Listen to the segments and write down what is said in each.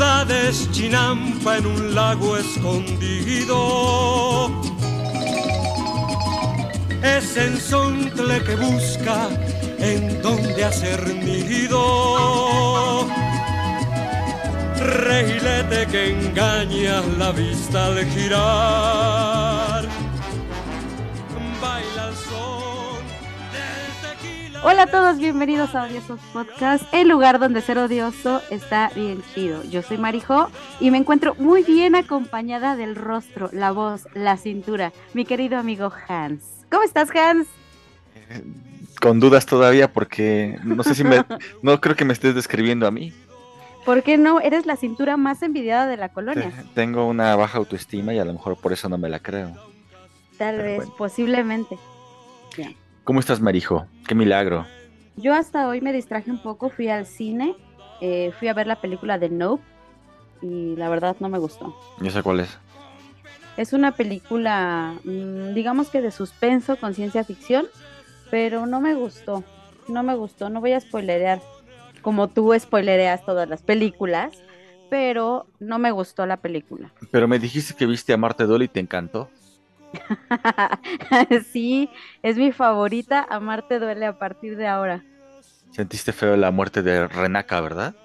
ciudades chinampa en un lago escondido. Es ensontle que busca en donde hacer nido. Reilete que engaña la vista al girar. Hola a todos, bienvenidos a Odiosos Podcast, el lugar donde ser odioso está bien chido. Yo soy Marijo y me encuentro muy bien acompañada del rostro, la voz, la cintura, mi querido amigo Hans. ¿Cómo estás, Hans? Con dudas todavía porque no sé si me... no creo que me estés describiendo a mí. ¿Por qué no? Eres la cintura más envidiada de la colonia. Te- Tengo una baja autoestima y a lo mejor por eso no me la creo. Tal pero vez, bueno. posiblemente. ¿Cómo estás, Marijo? Qué milagro. Yo hasta hoy me distraje un poco, fui al cine, eh, fui a ver la película de Nope y la verdad no me gustó. Yo sé cuál es. Es una película, mm, digamos que de suspenso con ciencia ficción, pero no me gustó. No me gustó, no voy a spoilerear como tú spoilereas todas las películas, pero no me gustó la película. Pero me dijiste que viste a Marte Dolly y te encantó. sí, es mi favorita. Amarte duele a partir de ahora. Sentiste feo la muerte de Renaka, ¿verdad?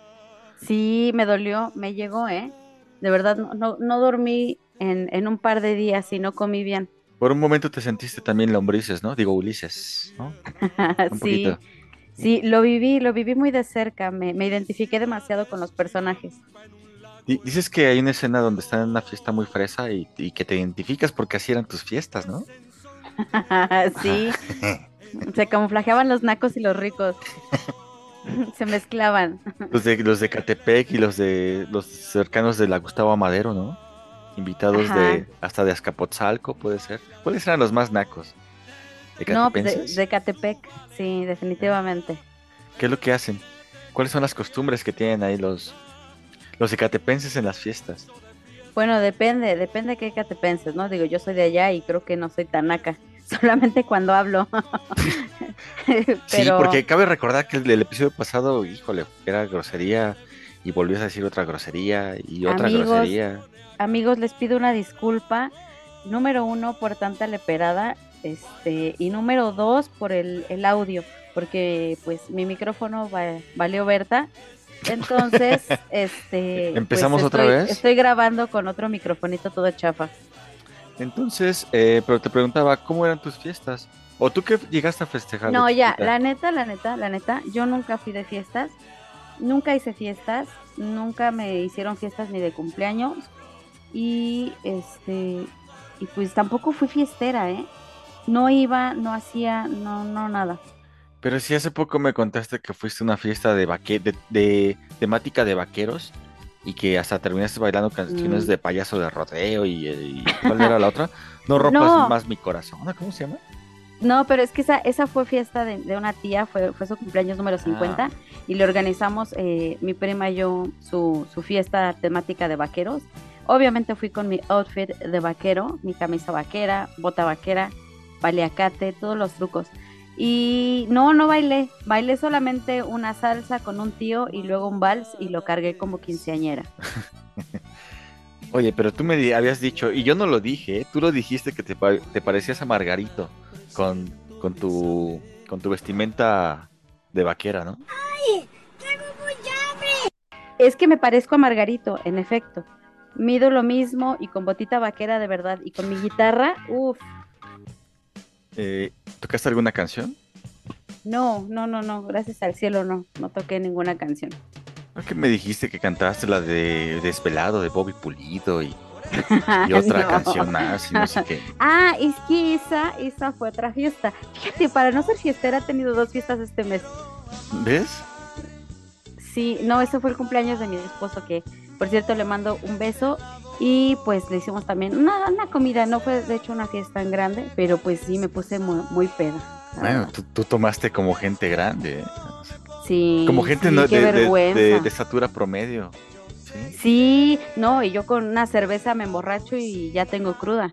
Sí, me dolió, me llegó, ¿eh? De verdad, no, no, no dormí en, en un par de días y no comí bien. Por un momento te sentiste también lombrices, ¿no? Digo, Ulises, ¿no? Un sí, poquito. sí, lo viví, lo viví muy de cerca. Me, me identifiqué demasiado con los personajes. Di- Dices que hay una escena donde están en una fiesta muy fresa y, y que te identificas porque así eran tus fiestas, ¿no? sí, se camuflajeaban los nacos y los ricos. se mezclaban. Los de, los de Catepec y los de los cercanos de la Gustavo Amadero, ¿no? Invitados Ajá. de hasta de Azcapotzalco, puede ser. ¿Cuáles eran los más nacos? ¿De No, pues de, de Catepec, sí, definitivamente. ¿Qué es lo que hacen? ¿Cuáles son las costumbres que tienen ahí los, los ecatepenses en las fiestas? Bueno, depende, depende de qué catepenses, ¿no? Digo, yo soy de allá y creo que no soy tan naca, solamente cuando hablo. Sí, porque cabe recordar que el episodio pasado, híjole, era grosería y volvías a decir otra grosería y otra Amigos, grosería. amigos, les pido una disculpa. Número uno, por tanta leperada. Este, y número dos, por el, el audio, porque pues mi micrófono va- valió Berta. Entonces, este. pues, ¿Empezamos otra estoy- vez? Estoy grabando con otro microfonito todo chafa. Entonces, eh, pero te preguntaba, ¿cómo eran tus fiestas? ¿O tú qué llegaste a festejar? No, ya, chiquita? la neta, la neta, la neta, yo nunca fui de fiestas, nunca hice fiestas, nunca me hicieron fiestas ni de cumpleaños y este y pues tampoco fui fiestera, ¿eh? No iba, no hacía, no, no nada. Pero sí, hace poco me contaste que fuiste a una fiesta de, vaque de, de temática de vaqueros y que hasta terminaste bailando canciones Mm. de payaso de rodeo y, y ¿cuál era la otra? No rompas No. más mi corazón. ¿cómo se llama? No, pero es que esa, esa fue fiesta de, de una tía, fue, fue su cumpleaños número 50 y le organizamos eh, mi prima y yo su, su fiesta temática de vaqueros. Obviamente fui con mi outfit de vaquero, mi camisa vaquera, bota vaquera, paliacate, todos los trucos. Y no, no bailé, bailé solamente una salsa con un tío y luego un vals y lo cargué como quinceañera. Oye, pero tú me di- habías dicho, y yo no lo dije, ¿eh? tú lo dijiste que te, pa- te parecías a Margarito con, con, tu, con tu vestimenta de vaquera, ¿no? Es que me parezco a Margarito, en efecto. Mido lo mismo y con botita vaquera de verdad y con mi guitarra, uff. Eh, ¿Tocaste alguna canción? No, no, no, no, gracias al cielo no, no toqué ninguna canción. ¿No que me dijiste que cantaste la de Desvelado de Bobby Pulido y, y otra No. canción más y no sé qué? Ah, es que esa, esa fue otra fiesta. Fíjate, para no ser fiestera he tenido dos fiestas este mes. ¿Ves? Sí, no, ese fue el cumpleaños de mi esposo que, por cierto, le mando un beso y pues le hicimos también una, una comida, no fue de hecho una fiesta tan grande, pero pues sí me puse muy, muy peda. Bueno, tú, tú tomaste como gente grande, ¿eh? Sí, como gente sí, no- qué de, de- vergüenza. de- de estatura promedio. ¿Sí? Sí, no, y yo con una cerveza me emborracho y ya tengo cruda.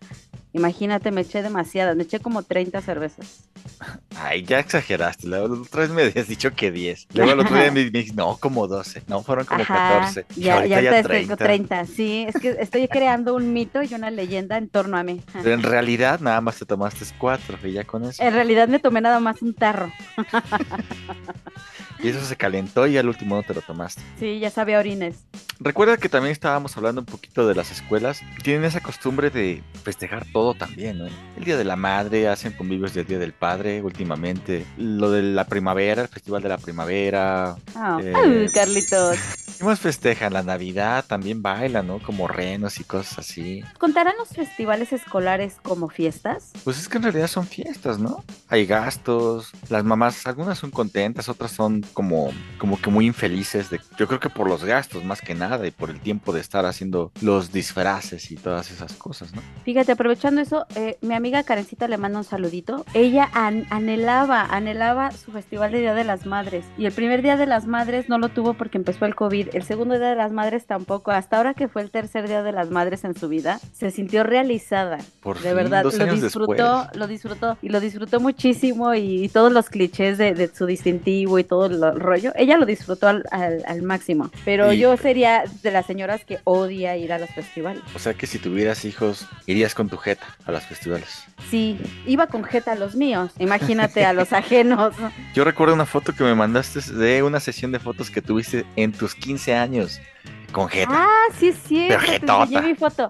Imagínate, me eché demasiadas, me eché como 30 cervezas. Ay, ya exageraste. La otra vez me habías dicho que 10. Luego el otro día me, dijiste, no, como 12. No, fueron como Ajá, 14. Y Ya, ya, ya te tengo 30. 30. Sí, es que estoy creando un mito y una leyenda en torno a mí. Pero en realidad nada más te tomaste 4 y ya con eso. En realidad me tomé nada más un tarro. Y eso se calentó y al último no te lo tomaste. Sí, ya sabía orines. Recuerda que también estábamos hablando un poquito de las escuelas. Tienen esa costumbre de festejar todo también, ¿no? El Día de la Madre, hacen convivios del Día del Padre últimamente. Lo de la primavera, el Festival de la Primavera. Ah, Eh, ay, Carlitos. ¿Qué más festejan? La Navidad también bailan, ¿no? Como renos y cosas así. ¿Contarán los festivales escolares como fiestas? Pues es que en realidad son fiestas, ¿no? Hay gastos, las mamás, algunas son contentas, otras son como, como que muy infelices. De, yo creo que por los gastos más que nada y por el tiempo de estar haciendo los disfraces y todas esas cosas, ¿no? Fíjate, aprovechando eso, eh, mi amiga Karencita le manda un saludito. Ella an- anhelaba, anhelaba su festival de Día de las Madres. Y el primer Día de las Madres no lo tuvo porque empezó el COVID. El segundo Día de las Madres tampoco. Hasta ahora que fue el tercer Día de las Madres en su vida, se sintió realizada. Por De fin, verdad, dos lo disfrutó, después. lo disfrutó y lo disfrutó muchísimo y, y todos los clichés de, de su distintivo y todo lo- el rollo, ella lo disfrutó al, al- al máximo. Pero Y- yo sería de las señoras que odia ir a los festivales. O sea que si tuvieras hijos, irías con tu jeta a los festivales. Sí, iba con jeta a los míos, imagínate a los ajenos. Yo recuerdo una foto que me mandaste de una sesión de fotos que tuviste en tus 15 años con jeta. Ah, sí es cierto, te mi foto.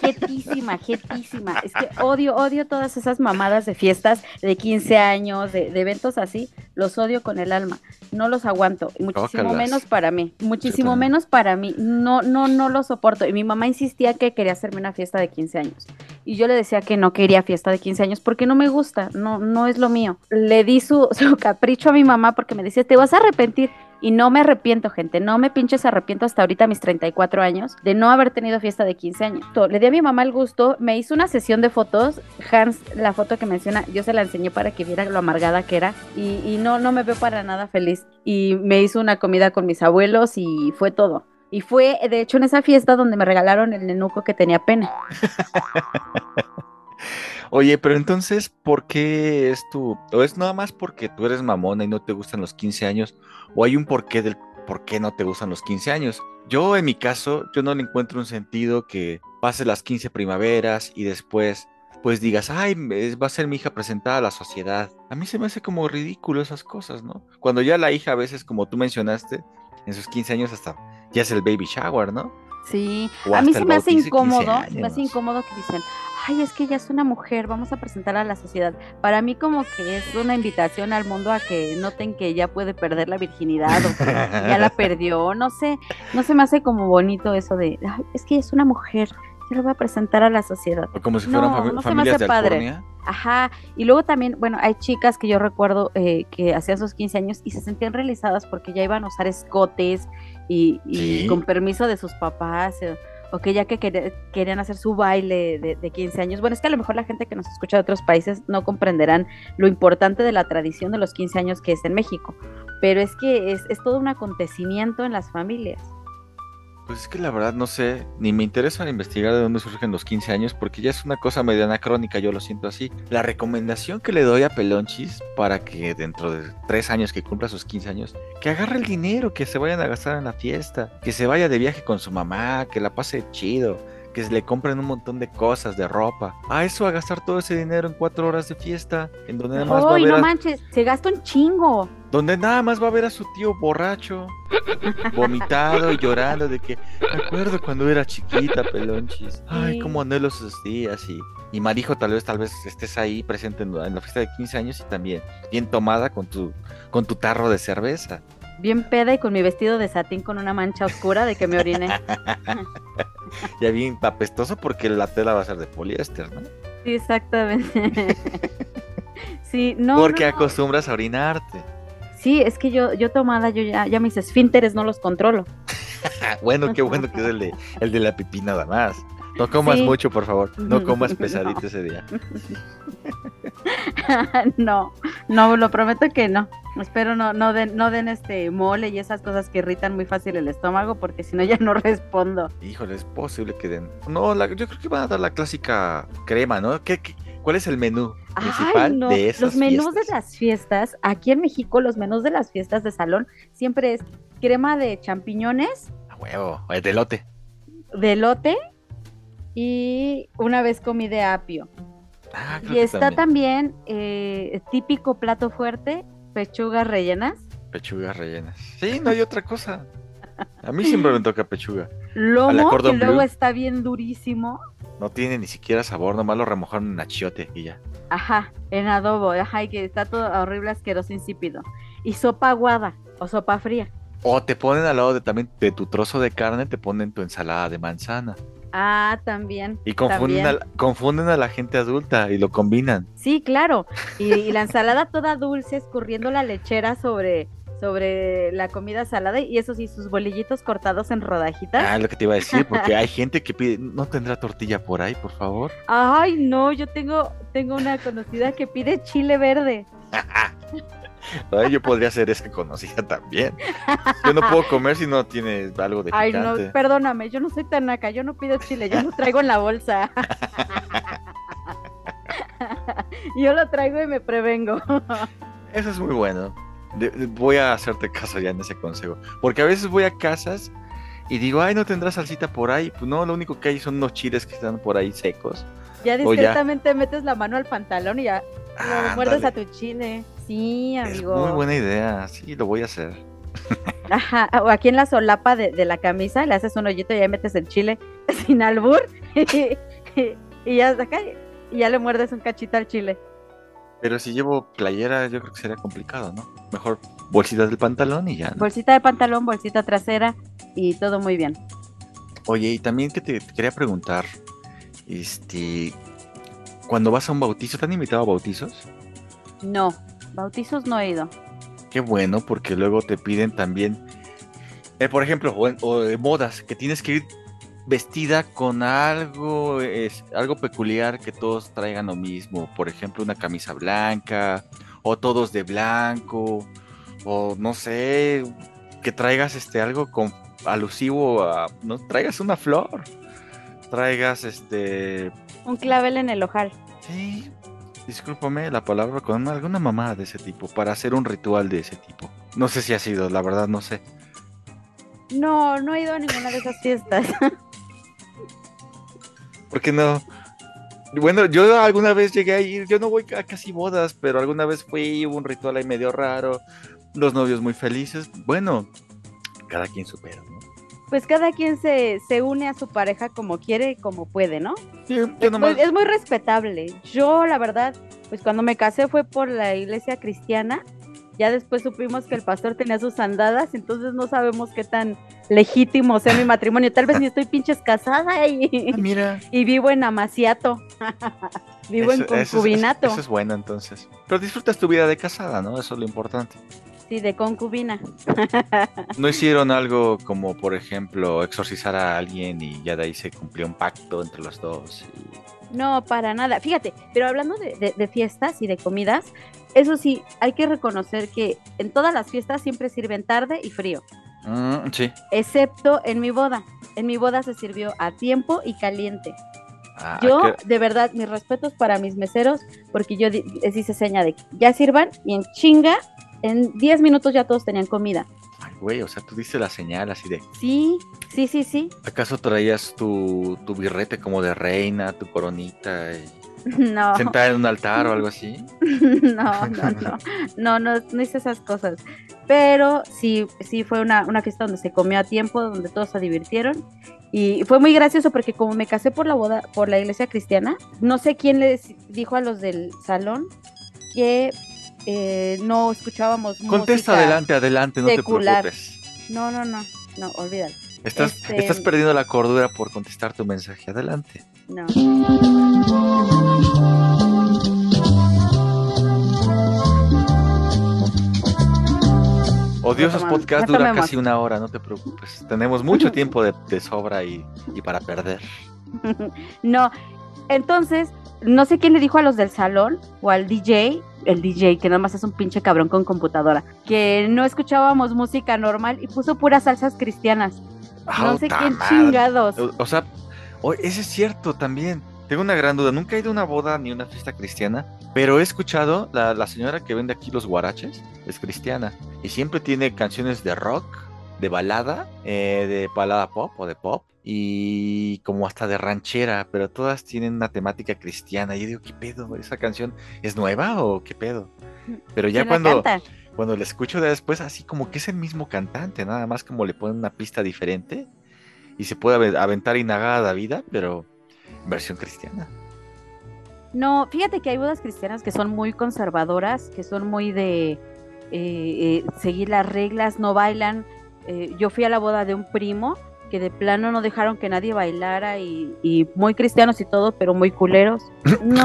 Jetísima, jetísima. Es que odio, odio todas esas mamadas de fiestas de 15 años, de, de eventos así. Los odio con el alma. No los aguanto. Muchísimo menos para mí. Muchísimo menos para mí. No, no, no lo soporto. Y mi mamá insistía que quería hacerme una fiesta de 15 años. Y yo le decía que no quería fiesta de 15 años porque no me gusta. No, no es lo mío. Le di su, su capricho a mi mamá porque me decía, te vas a arrepentir. Y no me arrepiento, gente, no me pinches arrepiento hasta ahorita mis 34 años de no haber tenido fiesta de 15 años. Le di a mi mamá el gusto, me hizo una sesión de fotos, Hans, la foto que menciona, yo se la enseñé para que viera lo amargada que era y, y no, no me veo para nada feliz. Y me hizo una comida con mis abuelos y fue todo. Y fue, de hecho, en esa fiesta donde me regalaron el nenuco que tenía pena. Oye, pero entonces, ¿por qué es tu... o es nada más porque tú eres mamona y no te gustan los 15 años? ¿O hay un porqué del por qué no te gustan los 15 años? Yo, en mi caso, yo no le encuentro un sentido que pase las 15 primaveras y después, pues digas, ay, va a ser mi hija presentada a la sociedad. A mí se me hace como ridículo esas cosas, ¿no? Cuando ya la hija, a veces, como tú mencionaste, en sus 15 años hasta ya es el baby shower, ¿no? Sí, O a mí se me hace bautizo de 15 incómodo, se me hace incómodo que dicen, ay, es que ella es una mujer, vamos a presentarla a la sociedad. Para mí como que es una invitación al mundo a que noten que ya puede perder la virginidad o que ya la perdió, no sé, no se me hace como bonito eso de, ay, es que ella es una mujer, yo la voy a presentar a la sociedad. O como si fueran No, fami- no se me familias hace de padre. Ajá, y luego también, bueno, hay chicas que yo recuerdo eh, que hacían sus 15 años y se sentían realizadas porque ya iban a usar escotes y, y Sí. con permiso de sus papás, eh, o que ya que querían hacer su baile de, de 15 años. Bueno, es que a lo mejor la gente que nos escucha de otros países no comprenderán lo importante de la tradición de los 15 años que es en México, pero es que es, es todo un acontecimiento en las familias. Pues es que la verdad no sé, ni me interesa investigar de dónde surgen los 15 años, porque ya es una cosa medio anacrónica, yo lo siento así. La recomendación que le doy a Pelonchis para que dentro de tres años que cumpla sus 15 años, que agarre el dinero, que se vayan a gastar en la fiesta, que se vaya de viaje con su mamá, que la pase chido, que le compren un montón de cosas, de ropa. A eso, a gastar todo ese dinero en cuatro horas de fiesta, en donde nada más va a ¡Ay, ver no a- manches! Se gasta un chingo. donde nada más va a ver a su tío borracho, vomitado y llorando de que me acuerdo cuando era chiquita, pelonchis. Ay, Sí. cómo anhelo esos días y y Marijo, tal vez, tal vez estés ahí presente en la, en la fiesta de 15 años y también bien tomada con tu, con tu tarro de cerveza. Bien peda y con mi vestido de satín con una mancha oscura de que me oriné. Ya bien apestoso porque la tela va a ser de poliéster, ¿no? Sí, exactamente. sí, no. porque no, acostumbras a orinarte. Sí, es que yo, yo tomada, yo ya, ya mis esfínteres no los controlo. Bueno, qué bueno que es el de, el de la pipí nada más. No comas Sí. mucho, por favor. No comas No. pesadito ese día. no, no, lo prometo que no. Espero no, no den, no den este mole y esas cosas que irritan muy fácil el estómago, porque si no ya no respondo. Híjole, es posible que den. No, la- yo creo que van a dar la clásica crema, ¿no? ¿Qué, qué, ¿Cuál es el menú Ay, principal no, de esas los menús fiestas? de las fiestas, aquí en México, los menús de las fiestas de salón siempre es crema de champiñones, A huevo, el delote. de elote y una vez comí de apio. Ah, Y está también eh, típico plato fuerte, pechugas rellenas, Pechugas rellenas. Sí, no hay otra cosa. A mí siempre me toca pechuga. lomo, que luego está bien durísimo. No tiene ni siquiera sabor, nomás lo remojaron en achiote y ya. Ajá, en adobo, ajá, y que está todo horrible, asqueroso, insípido. Y sopa aguada o sopa fría. O te ponen al lado de también de tu trozo de carne, te ponen tu ensalada de manzana. Ah, también. Y confunden, también. a, la- confunden a la gente adulta y lo combinan. Sí, claro. Y, y la ensalada toda dulce, escurriendo la lechera sobre, sobre la comida salada. Y eso sí, sus bolillitos cortados en rodajitas. Ah, lo que te iba a decir, porque hay gente que pide, ¿no tendrá tortilla por ahí, por favor? Ay, no, yo tengo, tengo una conocida que pide chile verde. Ay, yo podría ser esa conocida también. Yo no puedo comer si no tiene algo de Ay, no, picante. perdóname, yo no soy tan naca, yo no pido chile, yo lo traigo en la bolsa. yo lo traigo y me prevengo. Eso es muy bueno. De- de- voy a hacerte caso ya en ese consejo. Porque a veces voy a casas y digo, ay, no tendrá salsita por ahí. Pues no, lo único que hay son unos chiles que están por ahí secos. Ya discretamente metes la mano al pantalón y ya lo muerdes a tu chile. Sí, Es amigo. muy buena idea. Sí, lo voy a hacer. Ajá, o aquí en la solapa de, de la camisa le haces un hoyito y ahí metes el chile sin albur y, y ya acá y ya le muerdes un cachito al chile. Pero si llevo playera, yo creo que sería complicado, ¿no? Mejor bolsitas del pantalón y ya. ¿no? Bolsita de pantalón, bolsita trasera y todo muy bien. Oye, y también que te quería preguntar, este, cuando vas a un bautizo, ¿te han invitado a bautizos? No, bautizos no he ido. Qué bueno, porque luego te piden también, eh, por ejemplo, o, o modas, que tienes que ir vestida con algo, es, algo peculiar que todos traigan lo mismo. Por ejemplo, una camisa blanca, o todos de blanco, o no sé, que traigas este algo con alusivo a, no traigas una flor, traigas este, Un clavel en el ojal. sí, discúlpame la palabra con alguna mamá de ese tipo para hacer un ritual de ese tipo. No sé si ha sido, la verdad no sé. No, no he ido a ninguna de esas fiestas. ¿Por qué no? Bueno, yo alguna vez llegué a ir, yo no voy a casi bodas, pero alguna vez fui, hubo un ritual ahí medio raro, los novios muy felices. Bueno, cada quien supera, ¿no? Pues cada quien se, se une a su pareja como quiere y como puede, ¿no? Sí, yo nomás, Pues es muy respetable. Yo, la verdad, pues cuando me casé fue por la iglesia cristiana. Ya después supimos que el pastor tenía sus andadas, entonces no sabemos qué tan legítimo sea mi matrimonio. Tal vez ni estoy pinches casada y, Ah, mira, y vivo en amaciato. vivo en eso es- concubinato. Eso, es bueno entonces. Pero disfrutas tu vida de casada, ¿no? Eso es lo importante. Sí, de concubina. No hicieron algo como, por ejemplo, exorcizar a alguien y ya de ahí se cumplió un pacto entre los dos. y- No, para nada. Fíjate, pero hablando de, de- de fiestas y de comidas, eso sí, hay que reconocer que en todas las fiestas siempre sirven tarde y frío. Mm, sí. excepto en mi boda. En mi boda se sirvió a tiempo y caliente. Ah, Yo, ¿qué- de verdad, mis respetos para mis meseros, porque yo les hice seña de que ya sirvan y en chinga, en 10 minutos ya todos tenían comida. Ay, güey, o sea, tú diste la señal así de, Sí, sí, sí, sí. ¿acaso traías tu, tu birrete como de reina, tu coronita, y No, sentada en un altar o algo así? no, no, no, no, no, no hice esas cosas. Pero sí, sí fue una, una fiesta donde se comió a tiempo, donde todos se divirtieron. Y fue muy gracioso porque como me casé por la boda, por la iglesia cristiana, no sé quién les dijo a los del salón que eh, no escuchábamos Contesta música. adelante, adelante, no secular. te preocupes. No, no, no, no, olvídalo. Estás, Este- estás perdiendo la cordura por contestar tu mensaje. Adelante. No. Odiosos tomamos, podcast no dura casi una hora, no te preocupes. Tenemos mucho tiempo de, de sobra y, y para perder. No, entonces, no sé quién le dijo a los del salón o al DJ, el DJ, que nada más es un pinche cabrón con computadora, que no escuchábamos música normal y puso puras salsas cristianas. No sé ¡Auta quién madre! chingados. O, o sea, ese es cierto también. tengo una gran duda. Nunca he ido a una boda ni una fiesta cristiana, pero he escuchado, la, la señora que vende aquí los guaraches es cristiana y siempre tiene canciones de rock, de balada, eh, de balada pop o de pop y como hasta de ranchera, pero todas tienen una temática cristiana. Y yo digo, ¿qué pedo? ¿Esa canción es nueva o qué pedo? Pero ya ¿Quién la cuando, canta? cuando la escucho de después, así como que es el mismo cantante, nada más como le ponen una pista diferente y se puede ave- aventar Inagada vida, pero en versión cristiana. No, fíjate que hay bodas cristianas que son muy conservadoras, que son muy de eh, eh, seguir las reglas, no bailan. Eh, yo fui a la boda de un primo que de plano no dejaron que nadie bailara y, y muy cristianos y todo, pero muy culeros. No,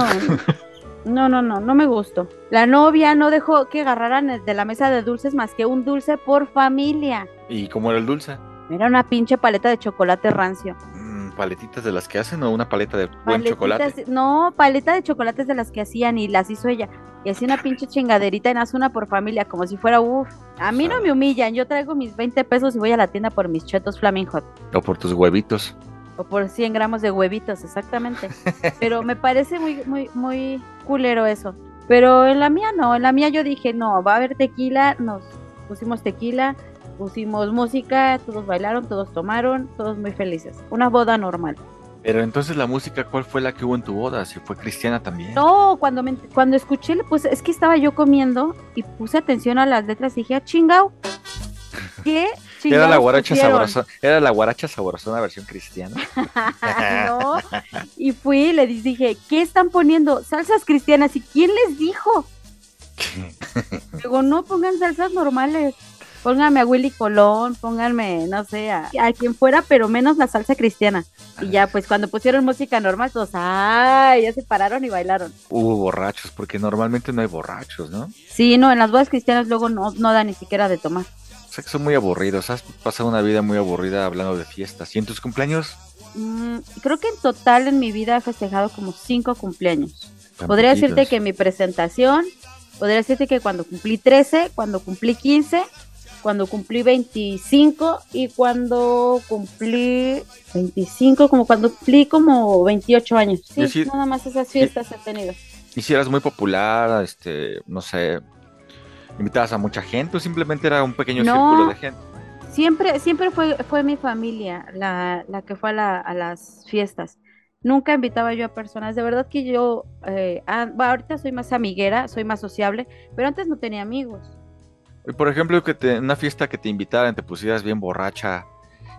no, no, no, no me gustó. La novia no dejó que agarraran de la mesa de dulces más que un dulce por familia. ¿Y cómo era el dulce? Era una pinche paleta de chocolate rancio. Mm, ¿Paletitas de las que hacen o una paleta de buen Paletitas- chocolate? No, paleta de chocolates de las que hacían y las hizo ella. Y hacía una pinche chingaderita y nace una por familia, como si fuera uff. A mí no me humillan, yo traigo mis 20 pesos y voy a la tienda por mis chetos Flaming Hot. O por tus huevitos. O por 100 gramos de huevitos, exactamente. Pero me parece muy, muy, muy culero eso. Pero en la mía no, en la mía yo dije, no, va a haber tequila, nos pusimos tequila, pusimos música, todos bailaron, todos tomaron, todos muy felices. Una boda normal. Pero entonces la música, ¿cuál fue la que hubo en tu boda? Si fue cristiana también. No, cuando me, cuando escuché, pues es que estaba yo comiendo y puse atención a las letras y dije, ah, chingao. ¿Qué Era la guaracha sabrosona, era la guaracha sabrosona versión cristiana. no, y fui y le dije, ¿qué están poniendo? Salsas cristianas. ¿Y quién les dijo? Digo, no pongan salsas normales. Pónganme a Willy Colón, pónganme, no sé, a, a quien fuera, pero menos la salsa cristiana. Y ya, pues cuando pusieron música normal, todos, ¡ay! Ya se pararon y bailaron. Hubo borrachos, porque normalmente no hay borrachos, ¿no? Sí, no, en las bodas cristianas luego no, no da ni siquiera de tomar. O sea que son muy aburridos. Has pasado una vida muy aburrida hablando de fiestas. ¿Y en tus cumpleaños? Mm, creo que en total en mi vida he festejado como cinco cumpleaños. Tan Podría decirte que mi presentación, podría decirte que cuando cumplí 13, cuando cumplí 15, cuando cumplí 25 y cuando cumplí 25, como cuando cumplí como 28 años. Sí, nada más esas fiestas he tenido. ¿Y si eras muy popular, este, no sé, invitabas a mucha gente o simplemente era un pequeño No. círculo de gente? Siempre, siempre fue, fue mi familia la, la que fue a, la- a las fiestas. Nunca invitaba yo a personas. De verdad que yo, eh, ah, bueno, ahorita soy más amiguera, soy más sociable, pero antes no tenía amigos. Y por ejemplo, que te, una fiesta que te invitaran, te pusieras bien borracha,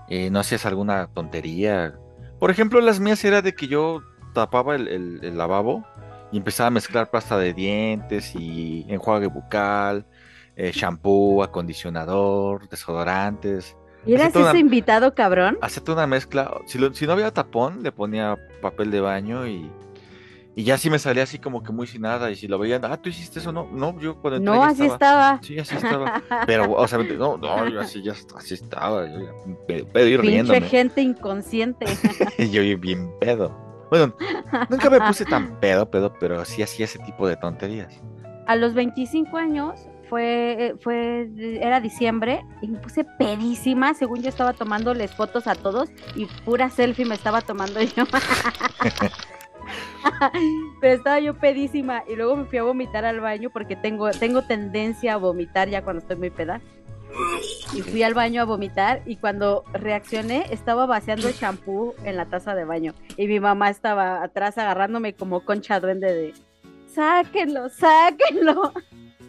eh, no hacías alguna tontería. Por ejemplo, las mías era de que yo tapaba el, el- el lavabo y empezaba a mezclar pasta de dientes y enjuague bucal, eh, shampoo, acondicionador, desodorantes. ¿Y eras ese invitado cabrón? Hacía toda una mezcla. Si, lo- si no había tapón, le ponía papel de baño y, y ya sí me salía así como que muy sin nada. Y si lo veían, ah, tú hiciste eso, no, no, yo cuando entré No, así estaba. Sí, así estaba. Pero, o sea, no, no, yo así ya así estaba. Yo pedo y Pinche riéndome. gente inconsciente. yo bien pedo. Bueno, nunca me puse tan pedo, pedo, pero sí hacía ese tipo de tonterías. A los 25 años fue, fue, era diciembre y me puse pedísima. Según yo estaba tomándoles fotos a todos y pura selfie me estaba tomando yo. Pero estaba yo pedísima y luego me fui a vomitar al baño porque tengo, tengo tendencia a vomitar ya cuando estoy muy peda. Y fui al baño a vomitar y cuando reaccioné estaba vaciando shampoo en la taza de baño y mi mamá estaba atrás agarrándome como concha duende de sáquenlo, sáquenlo.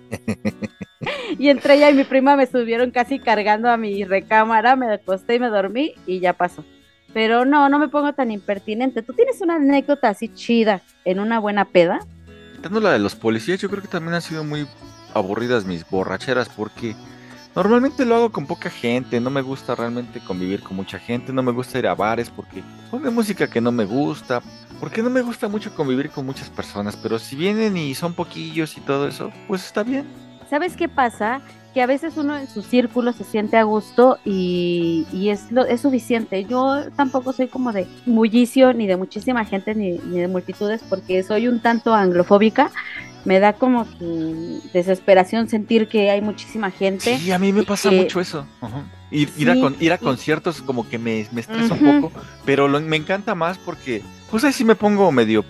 y entre ella y mi prima me subieron casi cargando a mi recámara, me acosté y me dormí y ya pasó. Pero no, no me pongo tan impertinente. ¿Tú tienes una anécdota así chida en una buena peda? Quitando la de los policías, yo creo que también han sido muy aburridas mis borracheras porque normalmente lo hago con poca gente, no me gusta realmente convivir con mucha gente, no me gusta ir a bares porque ponen música que no me gusta, porque no me gusta mucho convivir con muchas personas, pero si vienen y son poquillos y todo eso, pues está bien. ¿Sabes qué pasa? Que a veces uno en su círculo se siente a gusto y, y es, lo, es suficiente. Yo tampoco soy como de bullicio ni de muchísima gente ni, ni de multitudes porque soy un tanto anglofóbica. Me da como que desesperación sentir que hay muchísima gente. Sí, a mí me pasa que- mucho eso. Ir, ir a, con- ir a conciertos como que me, me estresa un poco, pero lo- me encanta más porque pues ahí sí me pongo medio,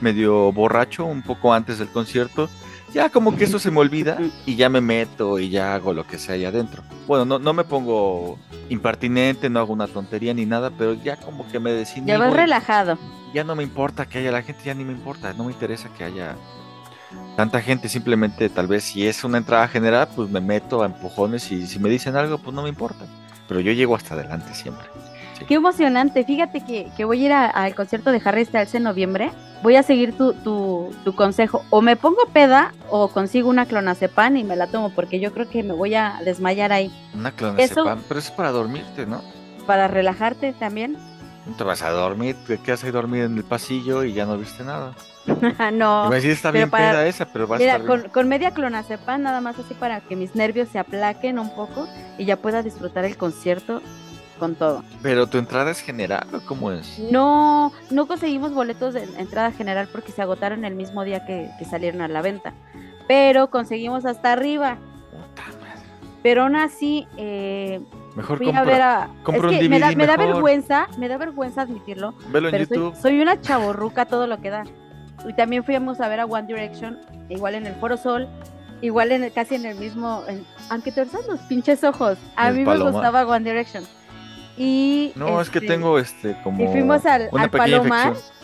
medio borracho un poco antes del concierto. Ya como que eso se me olvida y ya me meto y ya hago lo que sea ahí adentro. Bueno, no, no me pongo impertinente, no hago una tontería ni nada, pero ya como que me desinhibo. Ya vas relajado. Ya no me importa que haya la gente, ya ni me importa, no me interesa que haya tanta gente, simplemente tal vez si es una entrada general, pues me meto a empujones y si me dicen algo, pues no me importa. Pero yo llego hasta adelante siempre. Qué emocionante. Fíjate que, que voy a ir a- al concierto de Harry Styles en noviembre. Voy a seguir tu, tu, tu consejo. O me pongo peda o consigo una clonazepam y me la tomo porque yo creo que me voy a desmayar ahí. Una Eso- clonazepam, pero eso es para dormirte, ¿no? Para relajarte también. Te vas a dormir, te quedas ahí dormido en el pasillo y ya no viste nada. no. Me decís, está bien para- peda esa, pero va a Mira, estar bien. con, con media clonazepam nada más así para que mis nervios se aplaquen un poco y ya pueda disfrutar el concierto con todo. Pero tu entrada es general, ¿o cómo es? No, no conseguimos boletos de entrada general porque se agotaron el mismo día que, que salieron a la venta. Pero conseguimos hasta arriba. Puta madre. Pero aún así, eh, Mejor fui a ver a. compra es un que me da, me da vergüenza, me da vergüenza admitirlo. velo en Pero soy, YouTube. soy una chaborruca todo lo que da. Y también fuimos a ver a One Direction, igual en el Foro Sol, igual en el- casi en el mismo. en- aunque te los pinches ojos. A El mí me gustaba One Direction. Y. No, es que este, tengo este como Y fuimos al, una al pequeña Palomar. infección.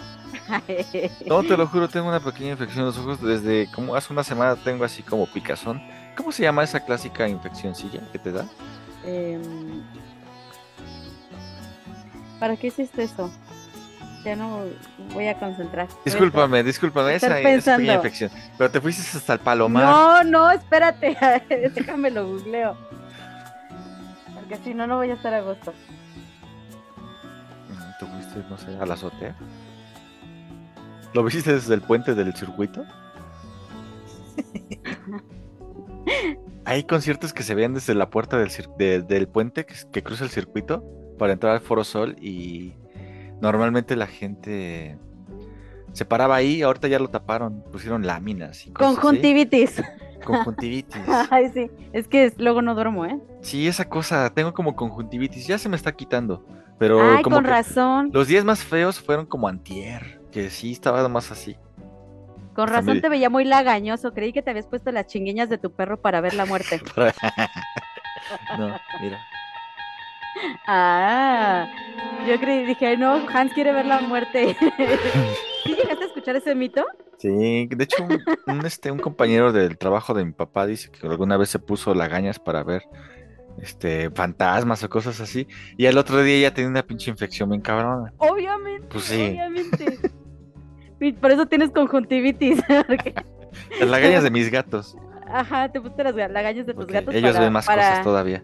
No, te lo juro, tengo una pequeña infección en los ojos desde como hace una semana tengo así como picazón. ¿Cómo se llama esa clásica infeccióncilla que te da? Em, ¿Para qué hiciste eso? Ya no voy a concentrar. Discúlpame, discúlpame, esa, esa pequeña infección. Pero te fuiste hasta el palomar. No, no, espérate. Déjame lo googleo. Porque si no, no voy a estar a gusto. Mm, ¿Tú fuiste, no sé, a la azotea? ¿Lo viste desde el puente del circuito? Hay conciertos que se ven desde la puerta del, de- del puente que, que cruza el circuito para entrar al Foro Sol y normalmente la gente se paraba ahí, ahorita ya lo taparon, pusieron láminas y cosas así. Conjuntivitis. Conjuntivitis. Ay, sí. Es que luego no duermo, ¿eh? Sí, esa cosa, tengo como conjuntivitis, ya se me está quitando, pero Ay, como con que razón. los días más feos fueron como antier, que sí estaba más así. Con razón te veía muy lagañoso. Creí que te habías puesto las chingueñas de tu perro para ver la muerte. no, mira. Ah, yo creí, dije, no, Hans quiere ver la muerte. ¿Sí llegaste a escuchar ese mito? Sí, de hecho, un, un, este, un compañero del trabajo de mi papá dice que alguna vez se puso lagañas para ver este, fantasmas o cosas así, y al otro día ya tenía una pinche infección bien cabrona. Obviamente, Pues sí. obviamente. Por eso tienes conjuntivitis. porque- Las lagañas de mis gatos, Ajá, te pusiste las ga- lagañas de tus porque gatos ellos para, ven más para- cosas todavía.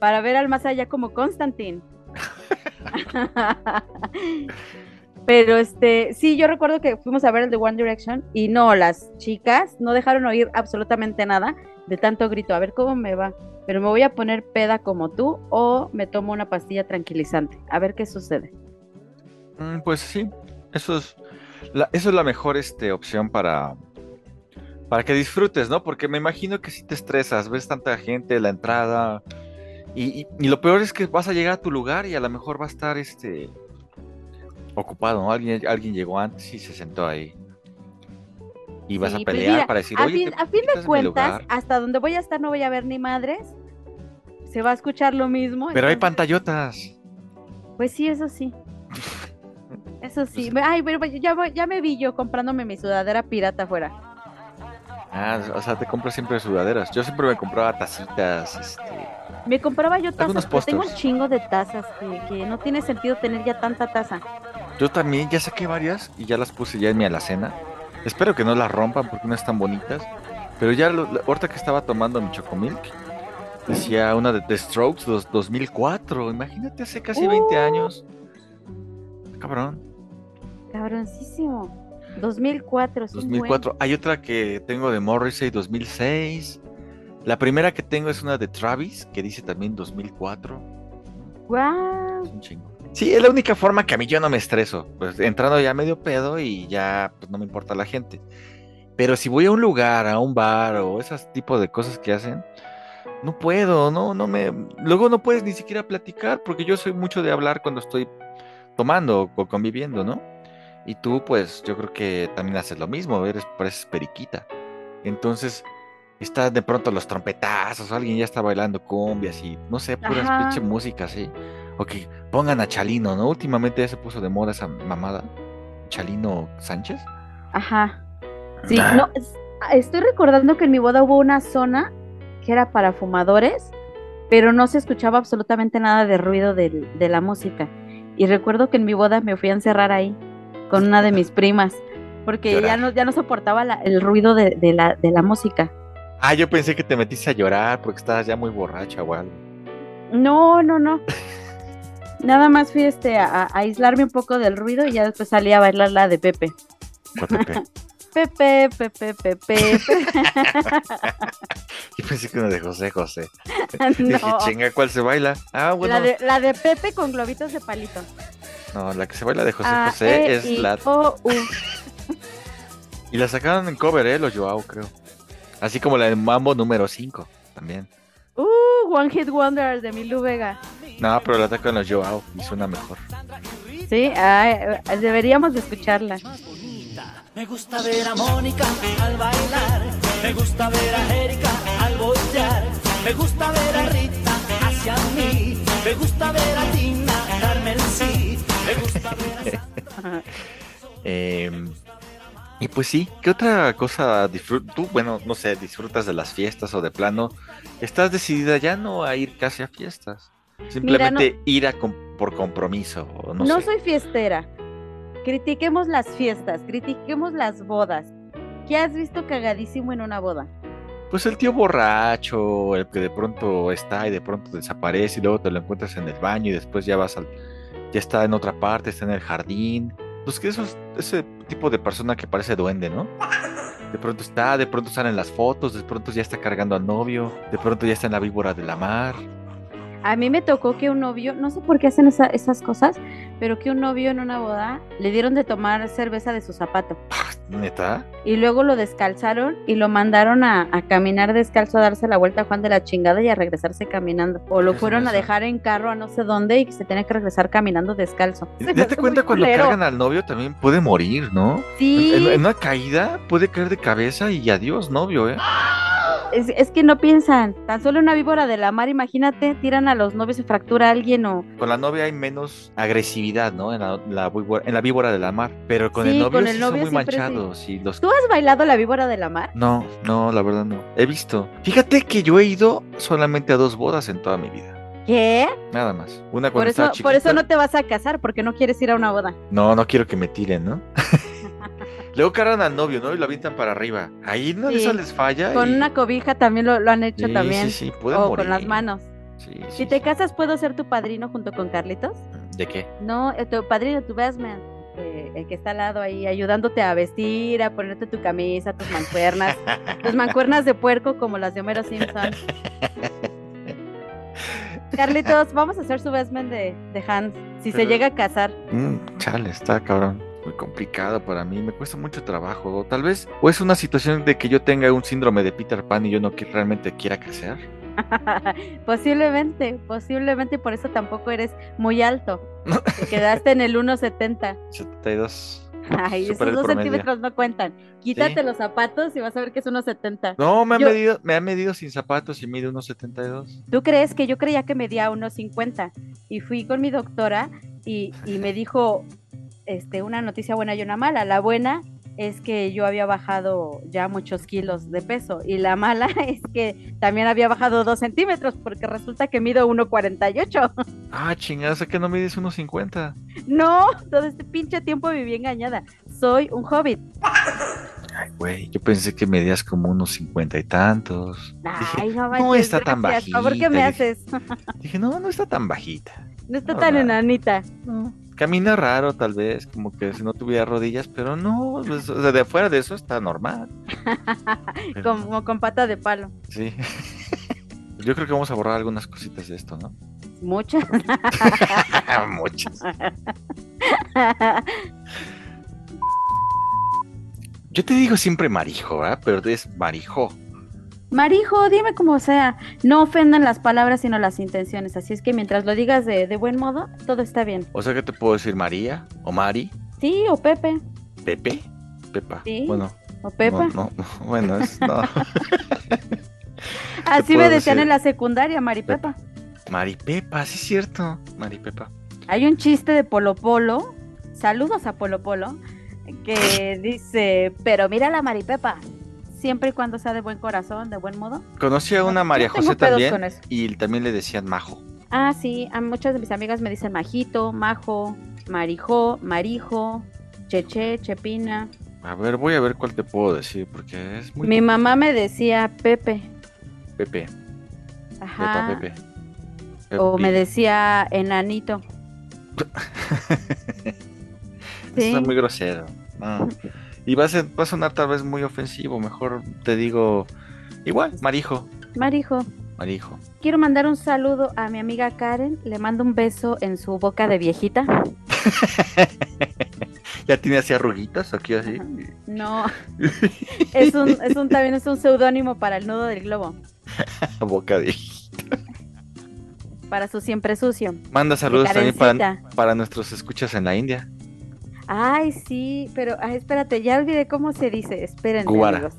para ver al más allá como Constantine. Pero este, sí, yo recuerdo que fuimos a ver el de One Direction y no, las chicas no dejaron oír absolutamente nada de tanto grito. A ver cómo me va. Pero me voy a poner peda como tú o me tomo una pastilla tranquilizante. A ver qué sucede. Mm, Pues sí, eso es la, eso es la mejor este, opción para, para que disfrutes, ¿no? Porque me imagino que si te estresas, ves tanta gente, la entrada, y, y- y lo peor es que vas a llegar a tu lugar y a lo mejor va a estar este ocupado, ¿no? Alguien, alguien llegó antes y se sentó ahí. Y vas Sí, a pues pelear mira, para decir, a oye, fin, te- a fin de cuentas, lugar". hasta donde voy a estar no voy a ver ni madres. Se va a escuchar lo mismo. Pero hay pantallotas. Pues sí, eso sí. Eso sí. Ay, pero ya, voy- ya me vi yo comprándome mi sudadera pirata afuera. Ah, o sea, te compras siempre sudaderas. Yo siempre me compraba tacitas, este, Me compraba yo tazas, pero tengo un chingo de tazas que, que no tiene sentido tener ya tanta taza. Yo también ya saqué varias y ya las puse ya en mi alacena. Espero que no las rompan porque no están bonitas. Pero ya lo- la- ahorita que estaba tomando mi chocomilk, decía una de The Strokes dos- 2004. Imagínate hace casi 20 Uh. años. Cabrón, Cabroncísimo. 2004, sí. 2004. Hay otra que tengo de Morrissey 2006. La primera que tengo es una de Travis que dice también 2004. Guau. Es un chingo. Sí, es la única forma que a mí yo no me estreso. Pues entrando ya medio pedo y ya pues, no me importa la gente. Pero si voy a un lugar, a un bar o esos tipos de cosas que hacen, no puedo, no, no me. Luego no puedes ni siquiera platicar porque yo soy mucho de hablar cuando estoy tomando o conviviendo, ¿no? Y tú, pues, yo creo que también haces lo mismo, eres, pareces periquita. Entonces, está de pronto los trompetazos, alguien ya está bailando cumbias y no sé, puras pinche música así. O que pongan a Chalino, ¿no? Últimamente ya se puso de moda esa mamada. Chalino Sánchez. Ajá. Sí, Ah. no, es- estoy recordando que en mi boda hubo una zona que era para fumadores, pero no se escuchaba absolutamente nada de ruido de, la música. Y recuerdo que en mi boda me fui a encerrar ahí con una de mis primas, porque ya no, ya no soportaba la- el ruido de, de la, de la música. Ah, yo pensé que te metiste a llorar porque estabas ya muy borracha o algo. No, no, no. Nada más fui este, a, a aislarme un poco del ruido y ya después salí a bailar la de Pepe. ¿Cuál Pepe? Pepe, Pepe, Pepe, Pepe. Yo pensé que una de José José. Dije, no. chinga, ¿cuál se baila? Ah, bueno. La de, la de Pepe con globitos de palito. No, la que se baila de José A, José E, es I, la. O, U. Y la sacaron en cover, ¿eh? Los Joao, creo. Así como la de Mambo número 5 también. Uh, One Hit Wonder de Milu Vega. No, pero la atacan los Joao y suena mejor. Sí, ay, deberíamos de escucharla. Me gusta ver a Mónica al bailar, me gusta ver a Erika al voltear, me gusta ver a Rita hacia mí, me gusta ver a Tina, Carmen sí, me gusta ver a Eh, y pues sí, ¿qué otra cosa disfrutas? Tú, bueno, no sé, disfrutas de las fiestas o de plano, estás decidida ya no a ir casi a fiestas. Simplemente ir a com- por compromiso, no, No, sé. soy fiestera. Critiquemos las fiestas, critiquemos las bodas. ¿Qué has visto cagadísimo en una boda? Pues el tío borracho, el que de pronto está y de pronto desaparece y luego te lo encuentras en el baño y después ya vas al, ya está en otra parte, está en el jardín. Pues que esos, ese tipo de persona que parece duende, ¿no? De pronto está, de pronto salen las fotos, de pronto ya está cargando al novio, de pronto ya está en la víbora de la mar. A mí me tocó que un novio, no sé por qué hacen esa- esas cosas, pero que un novio en una boda le dieron de tomar cerveza de su zapato. ¿Neta? Y luego lo descalzaron y lo mandaron a, a caminar descalzo a darse la vuelta a Juan de la chingada y a regresarse caminando. O lo ¿Qué es fueron a dejar en carro a no sé dónde y que se tenía que regresar caminando descalzo. Date cuenta cuando culero. cargan al novio también puede morir, ¿no? Sí, En, en una caída puede caer de cabeza y adiós, novio, ¿eh? es, es que no piensan. Tan solo una víbora de la mar, imagínate, tiran a los novios, se fractura alguien o... Con la novia hay menos agresividad, ¿no? En la, la víbora, en la víbora de la mar. Pero con el Sí, novio con el sí novio son muy sí. manchados. Y los... ¿Tú has bailado la víbora de la mar? No, no, la verdad no. He visto. Fíjate que yo he ido solamente a dos bodas en toda mi vida. ¿Qué? Nada más. Una Por cuando eso, estaba por eso no te vas a casar, porque no quieres ir a una boda. No, no quiero que me tiren, ¿no? Luego cargan al novio, ¿no? Y lo avientan para arriba. Ahí no Sí. eso les falla. Con y- una cobija también lo, lo han hecho Sí, también. Sí, sí, pueden o morir. con las manos. Sí, Si te casas, ¿puedo ser tu padrino junto con Carlitos? ¿De qué? No, eh, tu padrino, tu best man. Eh, el que está al lado ahí, ayudándote a vestir, a ponerte tu camisa, tus mancuernas. tus mancuernas de puerco como las de Homero Simpson. Carlitos, vamos a hacer su best man de, de Hans. Si se llega a casar. Mm, chale, está cabrón. Muy complicado para mí, me cuesta mucho trabajo. O tal vez, o es una situación de que yo tenga un síndrome de Peter Pan y yo no que realmente quiera crecer. posiblemente, posiblemente por eso tampoco eres muy alto. Te quedaste en el 1.70. 72. Ay, Supera esos dos centímetros no cuentan. Quítate los zapatos y vas a ver que es 1.70. No, me ha Yo- medido, me ha medido sin zapatos y mide unos 72. ¿Tú crees que yo creía que medía 1.50? Y fui con mi doctora y, y me dijo este, una noticia buena y una mala. La buena es que yo había bajado ya muchos kilos de peso y la mala es que también había bajado dos centímetros porque resulta que mido 1.48. Ah, chingada, que no mides unos 50. No, todo este pinche tiempo viví engañada. Soy un hobbit. Ay, güey, yo pensé que medías como unos 50 y tantos. Ay, dije, no, no está tan gracias. ¿Por qué bajita", me dije. haces? dije, no, no está tan bajita. No está No, tan enanita. Camina raro tal vez, como que si no tuviera rodillas, pero no, pues, o sea, de afuera de eso está normal. Pero- Como con pata de palo. Sí. Yo creo que vamos a borrar algunas cositas de esto, ¿no? Muchas. Muchas. Yo te digo siempre marijo, ¿verdad? Pero es marijo. Marijo, dime como sea. No ofendan las palabras, sino las intenciones. Así es que mientras lo digas de, de buen modo, todo está bien. O sea que te puedo decir María o Mari Sí, o Pepe. ¿Pepe? Pepa. Sí. Bueno, O Pepa. no, no, no, bueno, es no. Así me decían decir? en la secundaria, Maripepa. Maripepa, sí es cierto. Maripepa. Hay un chiste de Polo Polo. Saludos a Polo Polo. Que dice, pero mira la Maripepa. Siempre y cuando sea de buen corazón, de buen modo. Conocí a una María José también y también le decían Majo. Ah, sí, a muchas de mis amigas me dicen Majito, Majo, Marijo, Marijo, Cheche, Chepina. A ver, voy a ver cuál te puedo decir porque es muy Mi mamá me decía Pepe. Pepe, Ajá. Pepa, Pepe. O me decía enanito. Sí. Está muy grosero. No. Y va a, ser- va a sonar tal vez muy ofensivo. Mejor te digo igual, Marijo. Marijo. Marijo. Quiero mandar un saludo a mi amiga Karen. Le mando un beso en su boca de viejita. ¿Ya tiene así arruguitas aquí así? No, es un, es un también es un seudónimo para el nudo del globo, Boca de. para su siempre sucio. Manda saludos también para, para nuestros escuchas en la India. Ay, sí, pero ay, espérate, ya olvidé cómo se dice. Espérenme, Gubara.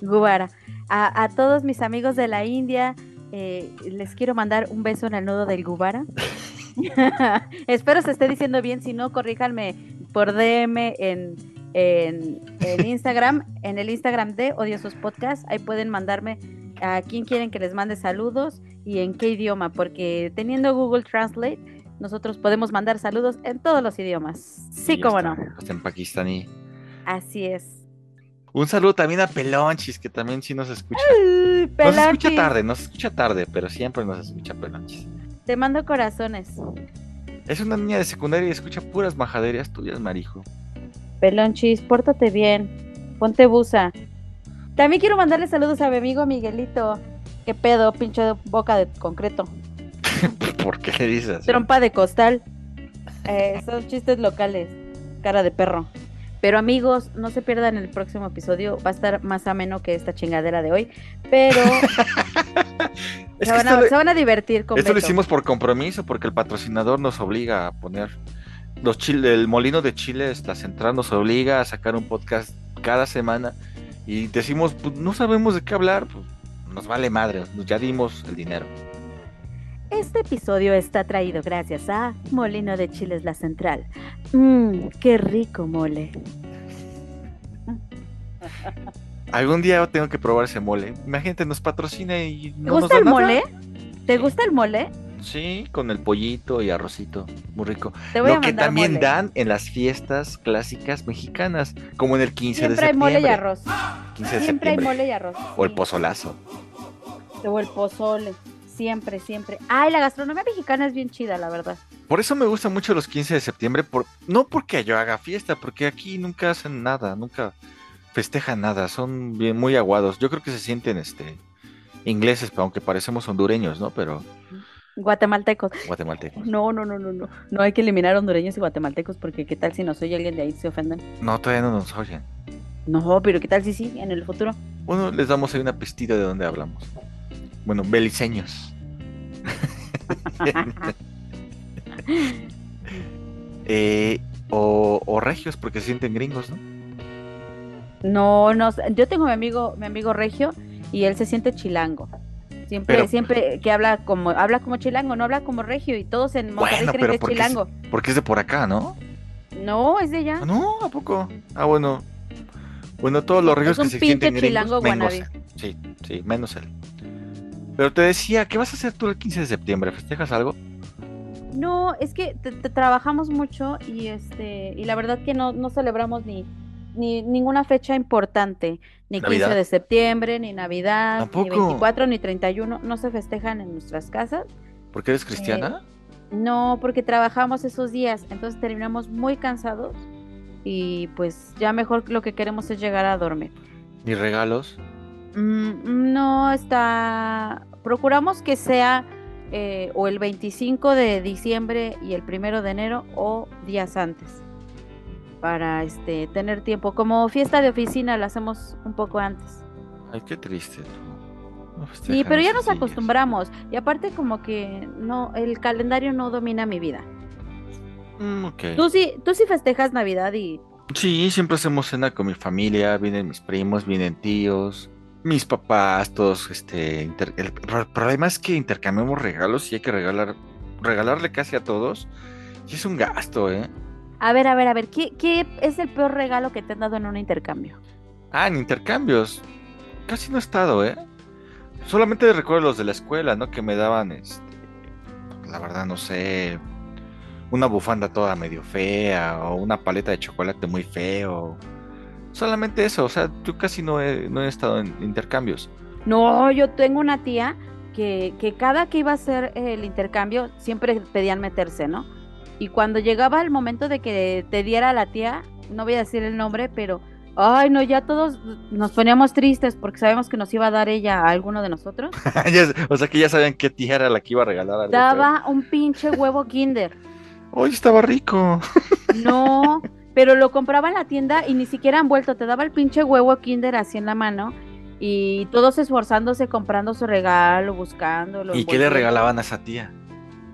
Gubara. A, a todos mis amigos de la India, eh, les quiero mandar un beso en el nudo del Gubara. Espero se esté diciendo bien, si no, corríjanme por DM en, en, en Instagram, en el Instagram de Odiosos Podcast. Ahí pueden mandarme a quién quieren que les mande saludos y en qué idioma, porque teniendo Google Translate, nosotros podemos mandar saludos en todos los idiomas. Sí, hasta- no. Hasta en pakistaní. Así es. Un saludo también a Pelonchis, que también sí nos escucha. Uy, Nos escucha tarde, nos escucha tarde, pero siempre nos escucha Pelonchis. Te mando corazones. Es una niña de secundaria y escucha puras majaderías tuyas, Marijo. Pelonchis, pórtate bien. Ponte busa. También quiero mandarle saludos a mi amigo Miguelito. ¿Qué pedo, pinche boca de concreto? ¿Por qué le dices así? Trompa de costal. Eh, son chistes locales. Cara de perro. Pero amigos, no se pierdan el próximo episodio. Va a estar más ameno que esta chingadera de hoy. Pero se, van a, lo- se van a divertir con esto lo hicimos por compromiso, porque el patrocinador nos obliga a poner los chile, el molino de chiles, la central nos obliga a sacar un podcast cada semana y decimos, pues no sabemos de qué hablar, pues nos vale madre, ya dimos el dinero. Este episodio está traído gracias a Molino de Chiles La Central. Mmm, qué rico mole. Algún día tengo que probar ese mole. Imagínate, nos patrocina y ¿Te no nos gusta da el nada. mole? ¿Te gusta el mole? Sí, con el pollito y arrocito, muy rico. Te voy a Lo que también mole. dan en las fiestas clásicas mexicanas, como en el 15 Siempre de hay mole y septiembre. arroz. 15 de Siempre hay septiembre. mole y arroz. O el pozolazo. O el pozole. Siempre, siempre. Ay, la gastronomía mexicana es bien chida, la verdad. Por eso me gustan mucho los 15 de septiembre, por... no porque yo haga fiesta, porque aquí nunca hacen nada, nunca festejan nada, son bien muy aguados. Yo creo que se sienten este ingleses, aunque parecemos hondureños, ¿no? Pero Guatemaltecos. guatemaltecos. No, no, no, no, no. No hay que eliminar hondureños y guatemaltecos porque qué tal si nos oye alguien de ahí se ofenden. No, todavía no nos oyen. No, pero qué tal si sí, en el futuro. Bueno, les damos ahí una pistita de dónde hablamos. Bueno, beliceños. Eh, o, o regios, porque se sienten gringos, ¿no? No, no, yo tengo mi amigo, mi amigo Regio y él se siente chilango. Siempre, Pero- siempre que habla como, habla como chilango, no habla como regio y todos en Monterrey Bueno, creen que es porque es- chilango. Porque es de por acá, ¿no? No, es de allá. Ah, No, ¿a poco? Ah, bueno. Bueno, todos los regios Es un que se sienten gringos, chilango menos. Sí, sí, menos él. Pero te decía, ¿qué vas a hacer tú el 15 de septiembre? ¿Festejas algo? No, es que te- te trabajamos mucho y este y la verdad que no, no celebramos ni, ni ninguna fecha importante, ni 15 ¿Navidad? de septiembre, ni Navidad, ni ¿Tampoco? 24, ni 31, no se festejan en nuestras casas. ¿Porque eres cristiana? No, porque trabajamos esos días, entonces terminamos muy cansados y pues ya mejor lo que queremos es llegar a dormir. ¿Ni regalos? Mm, no está. Procuramos que sea eh, o el 25 de diciembre y el primero de enero o días antes para este tener tiempo. Como fiesta de oficina la hacemos un poco antes. Ay, qué triste. No Sí, pero ya nos acostumbramos y aparte como que no el calendario no domina mi vida. Mm, ok. Tú sí, tú sí festejas Navidad y Sí, siempre hacemos cena con mi familia, vienen mis primos, vienen tíos, mis papás, todos, este, inter- el pro- problema es que intercambiamos regalos y hay que regalar, regalarle casi a todos. Y es un gasto, ¿eh? a ver, a ver, a ver, ¿qué, qué es el peor regalo que te han dado en un intercambio? Ah, en intercambios. Casi no he estado, ¿eh? Solamente recuerdo los de la escuela, ¿no? Que me daban, este, la verdad, no sé, una bufanda toda medio fea o una paleta de chocolate muy feo. Solamente eso, o sea, yo casi no he, no he estado en intercambios. No, yo tengo una tía que, que cada que iba a hacer el intercambio siempre pedían meterse, ¿no? Y cuando llegaba el momento de que te diera la tía, no voy a decir el nombre, pero, ay, no, ya todos nos poníamos tristes porque sabemos que nos iba a dar ella a alguno de nosotros. O sea que ya sabían qué tía era la que iba a regalar algo. Daba un pinche huevo Kinder. Hoy estaba rico. No, pero lo compraba en la tienda y ni siquiera envuelto, te daba el pinche huevo Kinder así en la mano y todos esforzándose comprando su regalo, buscándolo. ¿Y qué le regalaban a esa tía?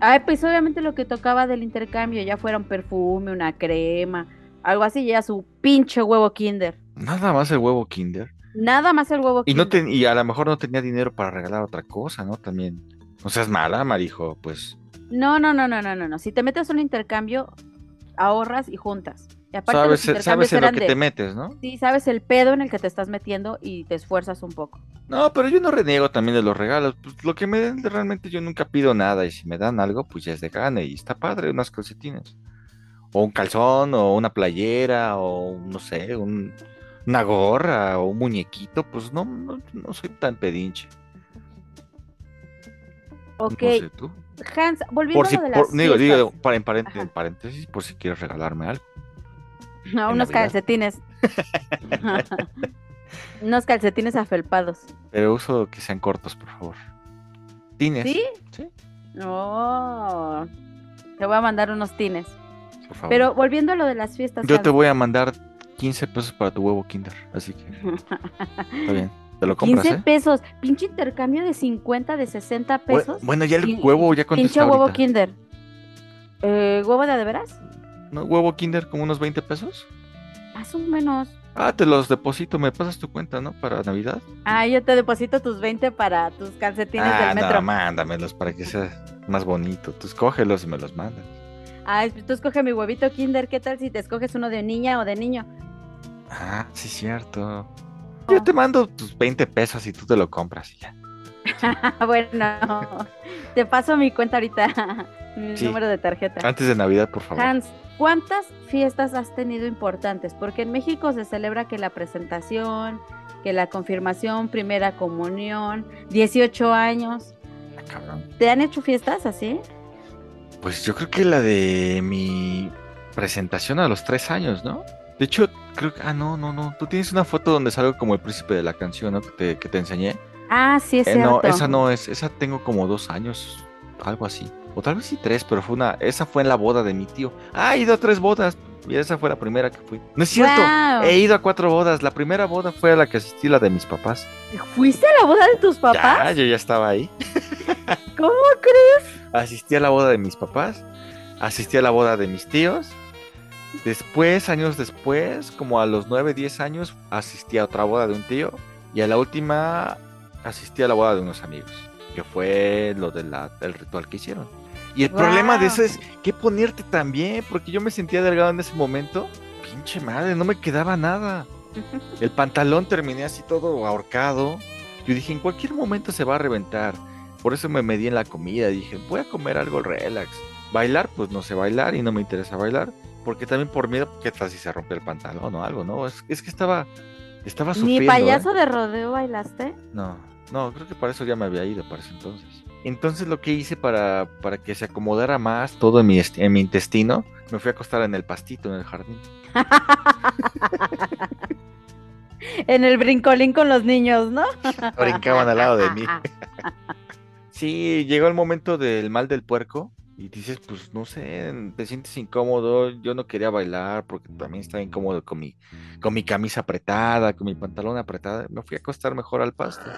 Ay, pues obviamente lo que tocaba del intercambio, ya fuera un perfume, una crema, algo así, ya su pinche huevo Kinder. Nada más el huevo Kinder. Nada más el huevo Y no Kinder. ten- y a lo mejor no tenía dinero para regalar otra cosa, ¿no? También. No seas mala, Marijo, pues. No, no, no, no, no, no, no. Si te metes a un intercambio, ahorras y juntas. Y aparte los Sabes, intercambios sabes en lo que de- te metes, ¿no? Sí, sabes el pedo en el que te estás metiendo y te esfuerzas un poco. No, pero yo no reniego también de los regalos. Pues lo que me den, realmente yo nunca pido nada. Y si me dan algo, pues ya es de gane. Y está padre, unas calcetines. O un calzón, o una playera, o no sé, un- una gorra, o un muñequito. Pues no, no, no soy tan pedinche. Ok, No sé tú. Hans, volviendo Por si, a lo de por- digo, digo, para, en, Ajá. en paréntesis, por si quieres regalarme algo. No, unos Navidad. calcetines. unos calcetines afelpados. Pero uso que sean cortos, por favor. Tines. ¿Sí? Sí, No. Te voy a mandar unos tines. por favor. Pero volviendo a lo de las fiestas. Yo te voy a mandar 15 pesos para tu huevo Kinder. Así que está bien. Te lo compras, 15 ¿eh? pesos. Pinche intercambio de 50, de 60 Bue- pesos. Bueno, ya el huevo ya Pinche contestó huevo ahorita. Kinder. Eh, ¿Huevo de de veras? ¿No? ¿Huevo Kinder como unos 20 pesos? Más o menos. Ah, te los deposito, me pasas tu cuenta, ¿no? Para Navidad. Ah, yo te deposito tus 20 para tus calcetines ah, del metro. no, mándamelos para que sea más bonito. Tú escógelos y me los mandas. Ay, tú escoge mi huevito Kinder. ¿Qué tal si te escoges uno de niña o de niño? Ah, sí, cierto. Yo te mando tus 20 pesos y tú te lo compras y ya. bueno, te paso mi cuenta ahorita, mi Sí. número de tarjeta. Antes de Navidad, por favor. Hans, ¿cuántas fiestas has tenido importantes? Porque en México se celebra que la presentación, que la confirmación, primera comunión, 18 años. Ah, cabrón. ¿Te han hecho fiestas así? Pues yo creo que la de mi presentación a los tres años, ¿no? De hecho, creo que... Ah, no, no, no. Tú tienes una foto donde salgo como el príncipe de la canción, ¿no? Que te, que te enseñé. Ah, sí, es Eh, cierto. no, esa no es. Esa tengo como dos años, algo así. O tal vez sí tres, pero fue una... Esa fue en la boda de mi tío. Ah, he ido a tres bodas. Y esa fue la primera que fui. No es cierto. He ido a cuatro bodas. La primera boda fue a la que asistí, la de mis papás. ¿Fuiste a la boda de tus papás? yo ya estaba ahí. ¿Cómo crees? Asistí a la boda de mis papás, asistí a la boda de mis tíos. Después, años después, como a los 9, 10 años, asistí a otra boda de un tío. Y a la última, asistí a la boda de unos amigos, que fue lo del ritual que hicieron. Y el problema de eso es que ponerte tan bien, porque yo me sentía delgado en ese momento. Pinche madre, no me quedaba nada. El pantalón terminé así todo ahorcado. Yo dije, en cualquier momento se va a reventar. Por eso me medí en la comida. Dije, voy a comer algo relax. Bailar, pues no sé bailar y no me interesa bailar. Porque también por miedo, ¿qué tal si se rompe el pantalón o algo? No, es, es que estaba, estaba ¿Ni sufriendo. ¿eh? payaso de rodeo bailaste? No, no, creo que para eso ya me había ido, para ese entonces. Entonces lo que hice para, para que se acomodara más todo en mi, est- en mi intestino, me fui a acostar en el pastito, en el jardín. En el brincolín con los niños, ¿no? Brincaban al lado de mí. Sí, llegó el momento del mal del puerco y dices, pues no sé, te sientes incómodo. Yo no quería bailar porque también estaba incómodo con mi, con mi camisa apretada, con mi pantalón apretada. Me fui a acostar mejor al pasto.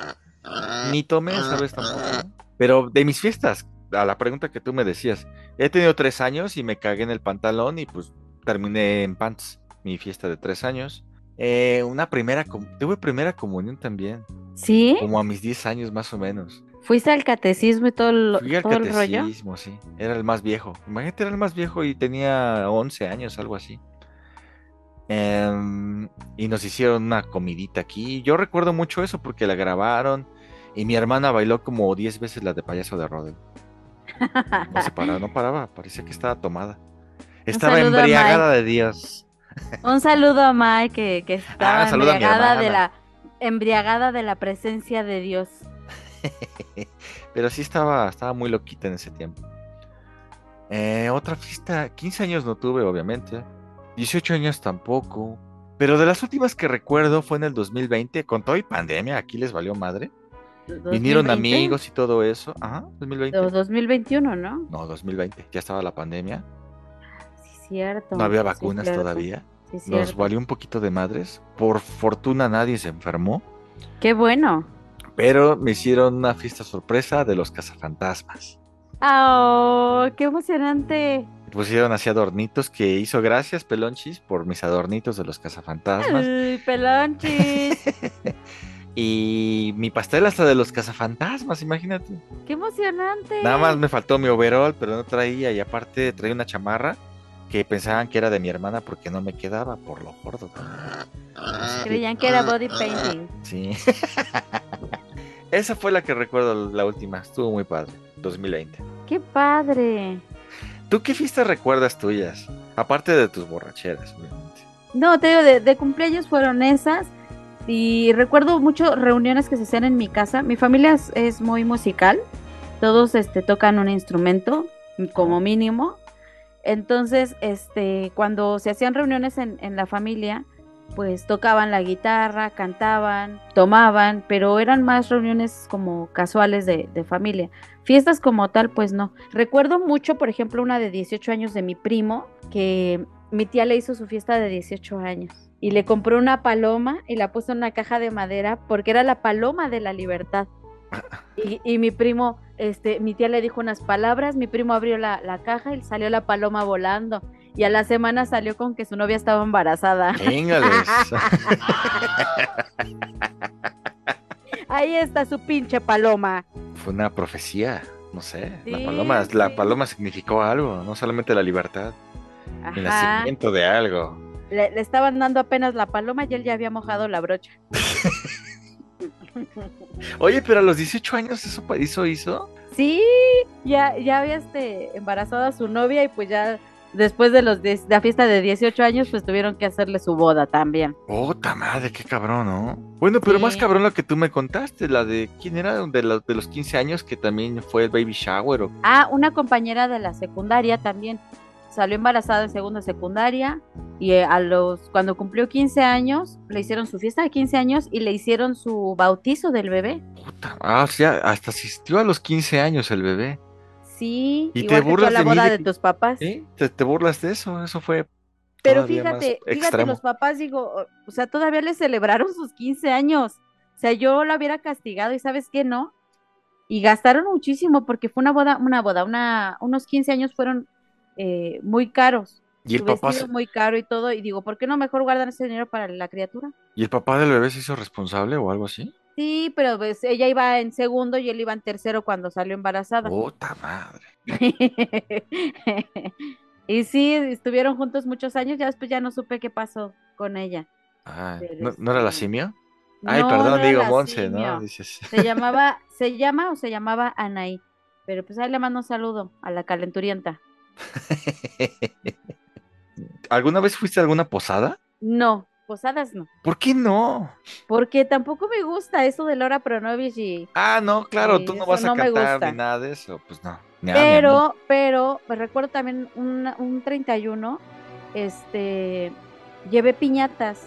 Ni tomé esa vez tampoco. ¿no? Pero de mis fiestas a la pregunta que tú me decías. He tenido tres años y me cagué en el pantalón y pues terminé en pants mi fiesta de tres años. Eh, una primera, tuve primera comunión también, ¿Sí? como a mis 10 años más o menos. ¿Fuiste al catecismo y todo, el- Fui al todo el rollo? catecismo, sí. Era el más viejo. Imagínate, era el más viejo y tenía 11 años, algo así. Em, y nos hicieron una comidita aquí. Yo recuerdo mucho eso porque la grabaron y mi hermana bailó como 10 veces la de payaso de Rodel. No se paraba, no paraba, parecía que estaba tomada. Estaba embriagada de Dios. Un saludo a Mai que, que estaba Ah, saludo a mi embriagada de la embriagada de la presencia de Dios. Pero sí estaba, estaba muy loquita en ese tiempo. Eh, otra fiesta, 15 años no tuve, obviamente. 18 años tampoco. Pero de las últimas que recuerdo fue en el 2020, con todo y pandemia, aquí les valió madre. Vinieron 2020, amigos y todo eso. Ajá, 2020. o 2021, ¿no? No, 2020, ya estaba la pandemia. Sí, cierto. No había vacunas todavía. Sí, Nos valió un poquito de madres. Por fortuna nadie se enfermó. Qué bueno. Pero me hicieron una fiesta sorpresa de los cazafantasmas. ¡Oh, qué emocionante! Pusieron así adornitos que hizo gracias, Pelonchis, por mis adornitos de los cazafantasmas. ¡Ay, pelonchis! Y mi pastel hasta de los cazafantasmas, imagínate. ¡Qué emocionante! Nada más me faltó mi overall, pero no traía. Y aparte traía una chamarra que pensaban que era de mi hermana porque no me quedaba por lo gordo. también. Creían que era body painting. Sí. Esa fue la que recuerdo la última. Estuvo muy padre. 2020. ¡Qué padre! ¿Tú qué fiestas recuerdas tuyas? Aparte de tus borracheras, obviamente. No, te digo, de, de cumpleaños fueron esas. Y recuerdo mucho reuniones que se hacían en mi casa. Mi familia es, es muy musical. Todos este, tocan un instrumento, como mínimo. Entonces, este, cuando se hacían reuniones en, en la familia, pues tocaban la guitarra, cantaban, tomaban, pero eran más reuniones como casuales de, de familia. Fiestas como tal, pues no. Recuerdo mucho, por ejemplo, una de 18 años de mi primo, que mi tía le hizo su fiesta de 18 años y le compró una paloma y la puso en una caja de madera porque era la paloma de la libertad. Y, y mi primo, este, mi tía le dijo unas palabras, mi primo abrió la, la caja y salió la paloma volando. Y a la semana salió con que su novia estaba embarazada. Ahí está su pinche paloma. Fue una profecía. No sé. La Sí, paloma, la paloma significó algo, no solamente la libertad, el nacimiento de algo. Le, le estaban dando apenas la paloma y él ya había mojado la brocha. Oye, pero a los 18 años eso hizo, hizo. Sí, ya, ya había este, embarazado a su novia y pues ya después de los de la fiesta de 18 años pues tuvieron que hacerle su boda también. Puta madre, qué cabrón, ¿no? Bueno, pero más cabrón lo que tú me contaste, la de quién era de, los de los 15 años que también fue el baby shower o Ah, una compañera de la secundaria también salió embarazada en segunda secundaria y eh, a los cuando cumplió 15 años le hicieron su fiesta de 15 años y le hicieron su bautizo del bebé. puta. Ah, o sea, hasta asistió a los 15 años el bebé. Sí, ¿Y te que burlas la de mí boda de tus papás. ¿Sí? ¿Te, te burlas de eso? Eso fue Pero fíjate, fíjate, extremo. los papás, digo, o- sea, todavía le celebraron sus 15 años. O sea, yo la hubiera castigado y ¿sabes qué? No. Y gastaron muchísimo porque fue una boda, una boda, una, unos 15 años fueron eh, muy caros. ¿Y el Su papá se- muy caro y todo. Y digo, ¿por qué no mejor guardan ese dinero para la criatura? ¿Y el papá del bebé se hizo responsable o algo así? Sí, pero pues, ella iba en segundo y él iba en tercero cuando salió embarazada. Puta madre. y sí, estuvieron juntos muchos años, ya después ya no supe qué pasó con ella. Pero ¿no, no era la simio? Ay, No, perdón, no digo Monse. ¿no? Dices. Se llamaba, se llama o se llamaba Anaí. Pero pues ahí le mando un saludo a la calenturienta. ¿Alguna vez fuiste a alguna posada? No, posadas no. ¿Por qué no? Porque tampoco me gusta eso de Laura Pronovich y. Ah, no, claro, tú no vas a no cantar ni nada de eso. Pues no. ni a- ni a mí. Pero, pero, me recuerdo también un, un 31, este, llevé piñatas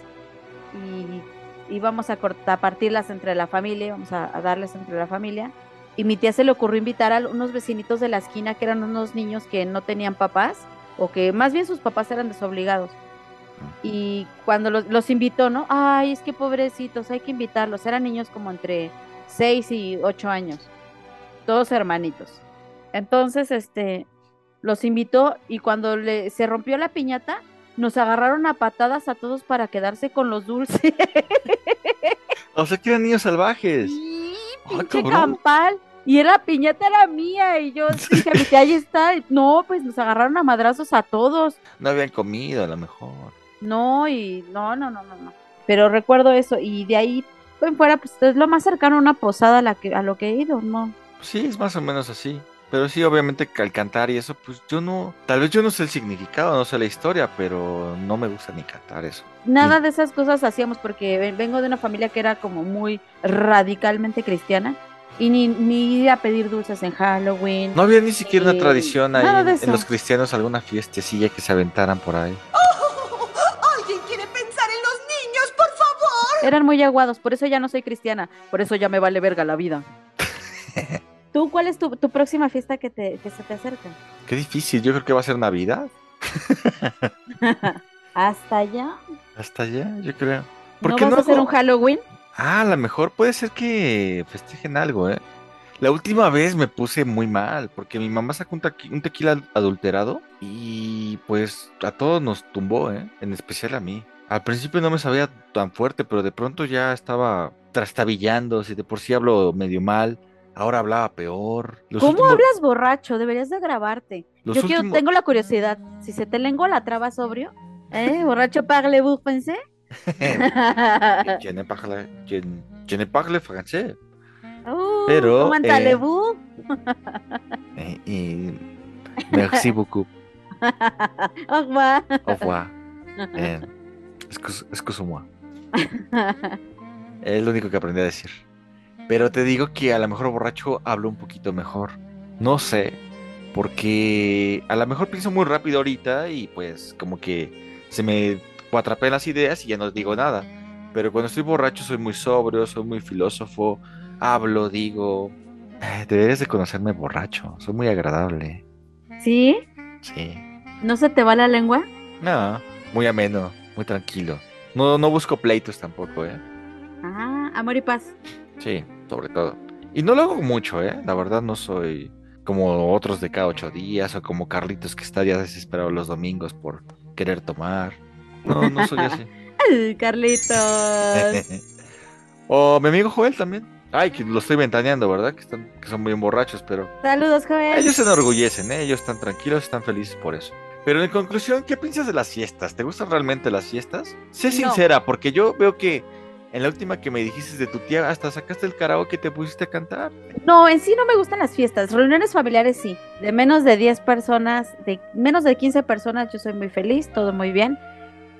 y íbamos a, cortar, a partirlas entre la familia, íbamos a, a darles entre la familia. Y mi tía se le ocurrió invitar a unos vecinitos de la esquina que eran unos niños que no tenían papás, o que más bien sus papás eran desobligados. Y cuando los, los invitó, ¿no? Ay, es que pobrecitos, hay que invitarlos. Eran niños como entre 6 y 8 años, todos hermanitos. Entonces, este, los invitó y cuando le, se rompió la piñata, nos agarraron a patadas a todos para quedarse con los dulces. O sea que eran niños salvajes. Sí, Ah, pinche campal. Y la piñata era mía. Y yo dije, ahí está. No, pues nos agarraron a madrazos a todos. No habían comido a lo mejor. No, y no, no, no, no, no. Pero recuerdo eso. Y de ahí en fuera, pues es lo más cercano a una posada a, la que, a lo que he ido, ¿no? Sí, es más o menos así. Pero sí, obviamente que al cantar y eso, pues yo no, tal vez yo no sé el significado, no sé la historia, pero no me gusta ni cantar eso. Nada de esas cosas hacíamos porque ven- vengo de una familia que era como muy radicalmente cristiana. Y ni, ni ir a pedir dulces en Halloween. No había ni siquiera una Eh, tradición ahí en, en los cristianos, alguna fiestecilla que se aventaran por ahí. ¿Alguien Eran muy aguados, por eso ya no soy cristiana, por eso ya me vale verga la vida. ¿Tú cuál es tu, tu próxima fiesta que, te, que se te acerca? Qué difícil, yo creo que va a ser Navidad. ¿Hasta allá? Hasta allá, yo creo. ¿Por ¿No qué vas no a hacer hago- un Halloween? Ah, a lo mejor puede ser que festejen algo, ¿eh? La última vez me puse muy mal porque mi mamá sacó un, un tequila adulterado y pues a todos nos tumbó, ¿eh? En especial a mí. Al principio no me sabía tan fuerte, pero de pronto ya estaba trastabillando, si de por sí hablo medio mal, ahora hablaba peor. Los ¿Cómo últimos- hablas borracho? Deberías de grabarte. Los Yo quiero, tengo la curiosidad. Si se te lengua la traba sobrio, ¿eh? Borracho parlez-vous pensé? Je ne parle, je, je ne parle français. Uh, Pero, ¿Cómo eh? Eh, y merci beaucoup. Au revoir. Au revoir. Excuse-moi. Es lo único que aprendí a decir. Pero te digo que a lo mejor borracho hablo un poquito mejor. No sé. Porque a lo mejor pienso muy rápido ahorita y pues como que se me cuatrapean las ideas y ya no digo nada. Pero cuando estoy borracho soy muy sobrio, soy muy filósofo, hablo, digo... "Eh, Deberías de conocerme borracho, soy muy agradable. ¿Sí? Sí. ¿No se te va la lengua? No, muy ameno, muy tranquilo. No, no busco pleitos tampoco, ¿eh? Ah, amor y paz. Sí, sobre todo. Y no lo hago mucho, ¿eh? La verdad no soy como otros de cada ocho días o como Carlitos que está ya desesperado los domingos por querer tomar. No, no soy así. Ay, Carlitos. o mi amigo Joel también. Ay, que lo estoy ventaneando, ¿verdad? Que, están, que son muy borrachos, pero Saludos, joven. ellos se enorgullecen, ¿eh? Ellos están tranquilos, están felices por eso. Pero en conclusión, ¿qué piensas de las fiestas? ¿Te gustan realmente las fiestas? Sé No. sincera, porque yo veo que en la última que me dijiste de tu tía, hasta sacaste el karaoke y te pusiste a cantar. No, en sí no me gustan las fiestas. Reuniones familiares sí. De menos de 10 personas, de menos de 15 personas, yo soy muy feliz, todo muy bien.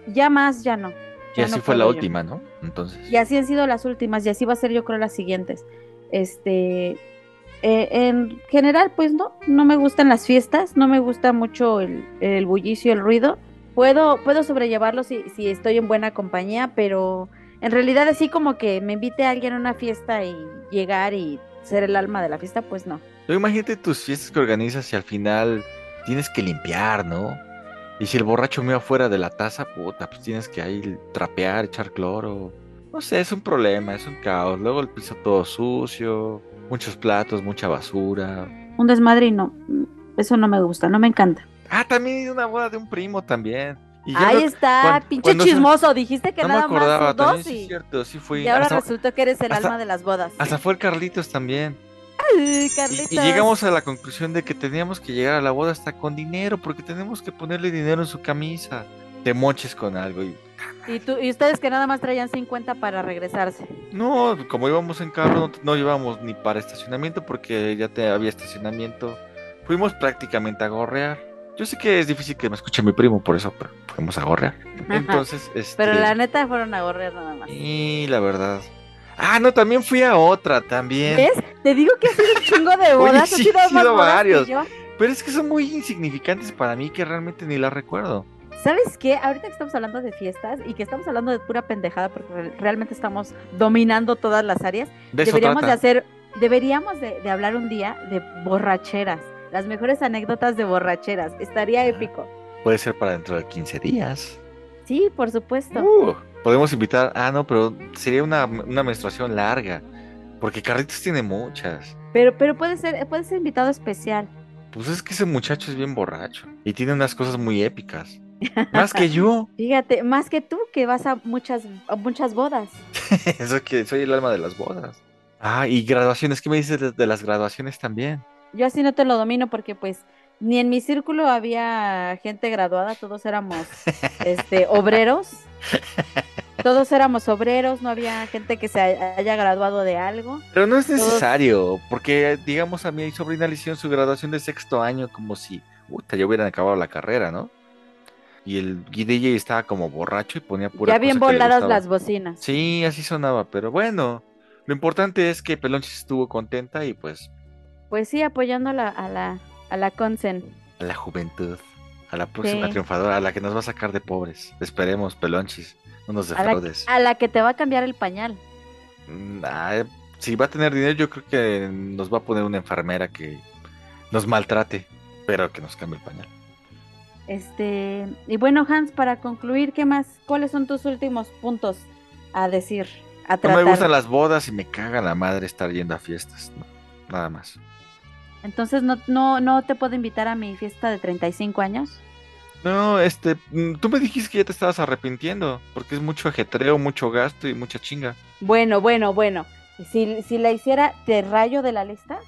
Ya más, ya no. Y Ya así no fue la yo. última, ¿no? Entonces. Y así han sido las últimas, y así va a ser yo creo las siguientes. Este, eh, en general, pues no, no me gustan las fiestas, no me gusta mucho el, el bullicio, el ruido. Puedo, puedo sobrellevarlo si, si estoy en buena compañía, pero en realidad así como que me invite alguien a una fiesta y llegar y ser el alma de la fiesta, pues no. Imagínate tus fiestas que organizas y al final tienes que limpiar, ¿no? Y si el borracho me afuera de la taza, puta, pues tienes que ahí trapear, echar cloro. No sé, es un problema, es un caos. Luego el piso todo sucio, muchos platos, mucha basura. Un desmadre y no, eso no me gusta, no me encanta. Ah, también una boda de un primo también. Y Ahí está, pinche cuando se- chismoso, dijiste que no me acordaba, más dos sí es y, cierto, sí fui. y ahora hasta, resultó que eres el hasta- alma de las bodas. hasta fue el Carlitos también. Ay, Y, Carlitos. y llegamos a la conclusión de que teníamos que llegar a la boda hasta con dinero, porque tenemos que ponerle dinero en su camisa. Te moches con algo. Y, Y, tú, y ustedes que nada más traían 50 para regresarse. no, como íbamos en carro, no, no llevamos ni para estacionamiento, porque ya te había estacionamiento. Fuimos prácticamente a gorrear. Yo sé que es difícil que me escuche mi primo, por eso, pero fuimos a gorrear. Entonces, este. Pero la neta fueron a gorrear nada más. Y la verdad. Ah, no, también fui a otra, también. ¿Ves? Te digo que has sido un chingo de bodas. sí, a he más ido a bodas que varios. Pero es que son muy insignificantes para mí que realmente ni las recuerdo. ¿Sabes qué? Ahorita que estamos hablando de fiestas y que estamos hablando de pura pendejada porque re- realmente estamos dominando todas las áreas, De deberíamos de hacer, deberíamos de, de hablar un día de borracheras. Las mejores anécdotas de borracheras. Estaría épico. Puede ser para dentro de 15 días. Sí, por supuesto. Uh, podemos invitar. Ah, no, pero sería una, una menstruación larga. Porque Carlitos tiene muchas. Pero, pero puede ser, puede ser invitado especial. Pues es que ese muchacho es bien borracho y tiene unas cosas muy épicas. Más que yo. Fíjate, más que tú que vas a muchas, a muchas bodas. Eso que soy el alma de las bodas. Ah, y graduaciones. ¿Qué me dices de, de las graduaciones también? Yo así no te lo domino porque pues ni en mi círculo había gente graduada, todos éramos este obreros. Todos éramos obreros, no había gente que se haya graduado de algo. Pero no es Todos- necesario, porque digamos a mi sobrina le hicieron su graduación de sexto año como si puta, ya hubieran acabado la carrera, ¿no? Y el DJ estaba como borracho y ponía pura ya bien voladas las bocinas. Sí, así sonaba, pero bueno, lo importante es que Pelonchis estuvo contenta y pues Pues sí, apoyando a la, a la, a la Consen. a la juventud, a la próxima Sí. triunfadora, a la que nos va a sacar de pobres. Esperemos, Pelonchis, no nos A la, defraudes. a la que te va a cambiar el pañal. Mm, ah, si va a tener dinero, yo creo que nos va a poner una enfermera que nos maltrate, pero que nos cambie el pañal. Este, y bueno, Hans, para concluir, ¿qué más? ¿Cuáles son tus últimos puntos a decir, a No tratar? me gustan las bodas y me caga la madre estar yendo a fiestas. no, nada más. Entonces, ¿no, no, ¿no te puedo invitar a mi fiesta de 35 años? No, este, mm, tú me dijiste que ya te estabas arrepintiendo, porque es mucho ajetreo, mucho gasto y mucha chinga. Bueno, bueno, bueno. Si, si la hiciera, ¿te rayo de la lista?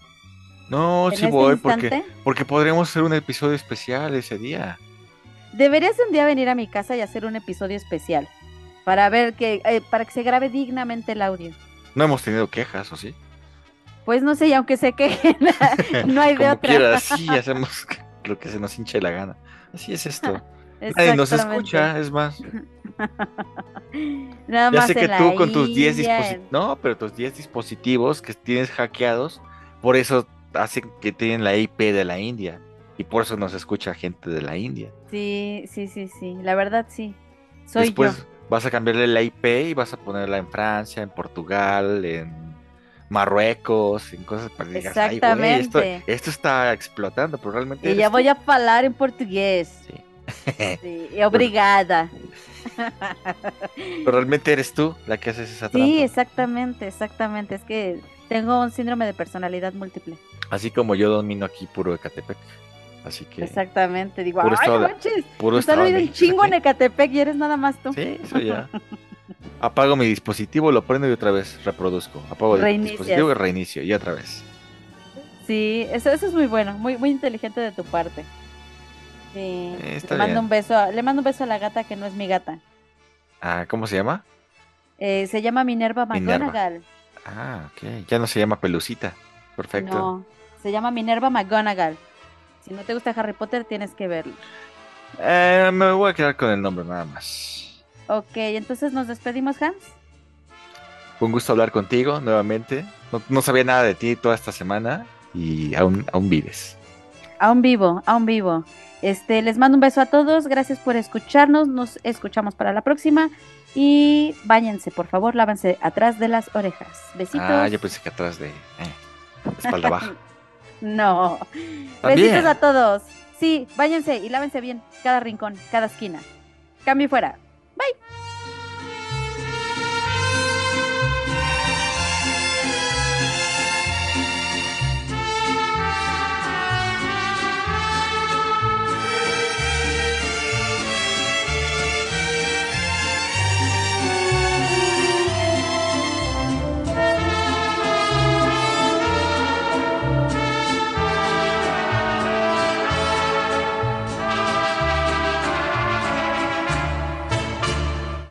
No, sí este voy, porque, porque podríamos hacer un episodio especial ese día. Deberías un día venir a mi casa y hacer un episodio especial. Para ver que, eh, para que se grabe dignamente el audio. No hemos tenido quejas, ¿o sí? Pues no sé, y aunque se quejen, no hay de Como otra. quieras, sí, hacemos lo que se nos hinche la gana. Así es esto. Nadie nos escucha, es más. Nada Ya más sé que tú con tus 10 India, dispositivos. No, pero tus 10 dispositivos que tienes hackeados, por eso hacen que tienen la IP de la India. Y por eso nos escucha gente de la India. Sí, sí, sí, sí. La verdad, sí. Soy Después yo. vas a cambiarle la IP y vas a ponerla en Francia, en Portugal, en Marruecos, en cosas para que digas, "Ay, güey, esto, esto está explotando, pero realmente. Y ya tú". voy a hablar en portugués. Sí. Sí, obrigada. Pero realmente eres tú la que haces esa trampa. Sí, exactamente, exactamente. Es que tengo un síndrome de personalidad múltiple. Así como yo domino aquí puro Ecatepec. Así que. Exactamente. Digo, Puro ay, manches. Puro un México. chingo en Ecatepec y eres nada más tú. Sí, eso ya. Apago mi dispositivo, lo prendo y otra vez reproduzco. Apago el dispositivo y reinicio y otra vez. Sí, eso, eso es muy bueno, muy, muy inteligente de tu parte. Sí, Eh, está le mando bien. un beso, a- le mando un beso a la gata que no es mi gata. Ah, ¿cómo se llama? Eh, se llama Minerva Minerva. McGonagall. Ah, ok. Ya no se llama Pelucita. Perfecto. No, se llama Minerva McGonagall. Si no te gusta Harry Potter, tienes que verlo. Eh, me voy a quedar con el nombre nada más. Ok, entonces nos despedimos, Hans. Fue un gusto hablar contigo nuevamente. No, no sabía nada de ti toda esta semana y aún, aún vives. Aún vivo, aún vivo. Este, les mando un beso a todos. Gracias por escucharnos. Nos escuchamos para la próxima. Y váyanse, por favor, lávense atrás de las orejas. Besitos. Ah, yo pensé que atrás de eh, espalda baja. No. También. Besitos a todos. Sí, váyanse y lávense bien cada rincón, cada esquina. Cambio fuera. Bye.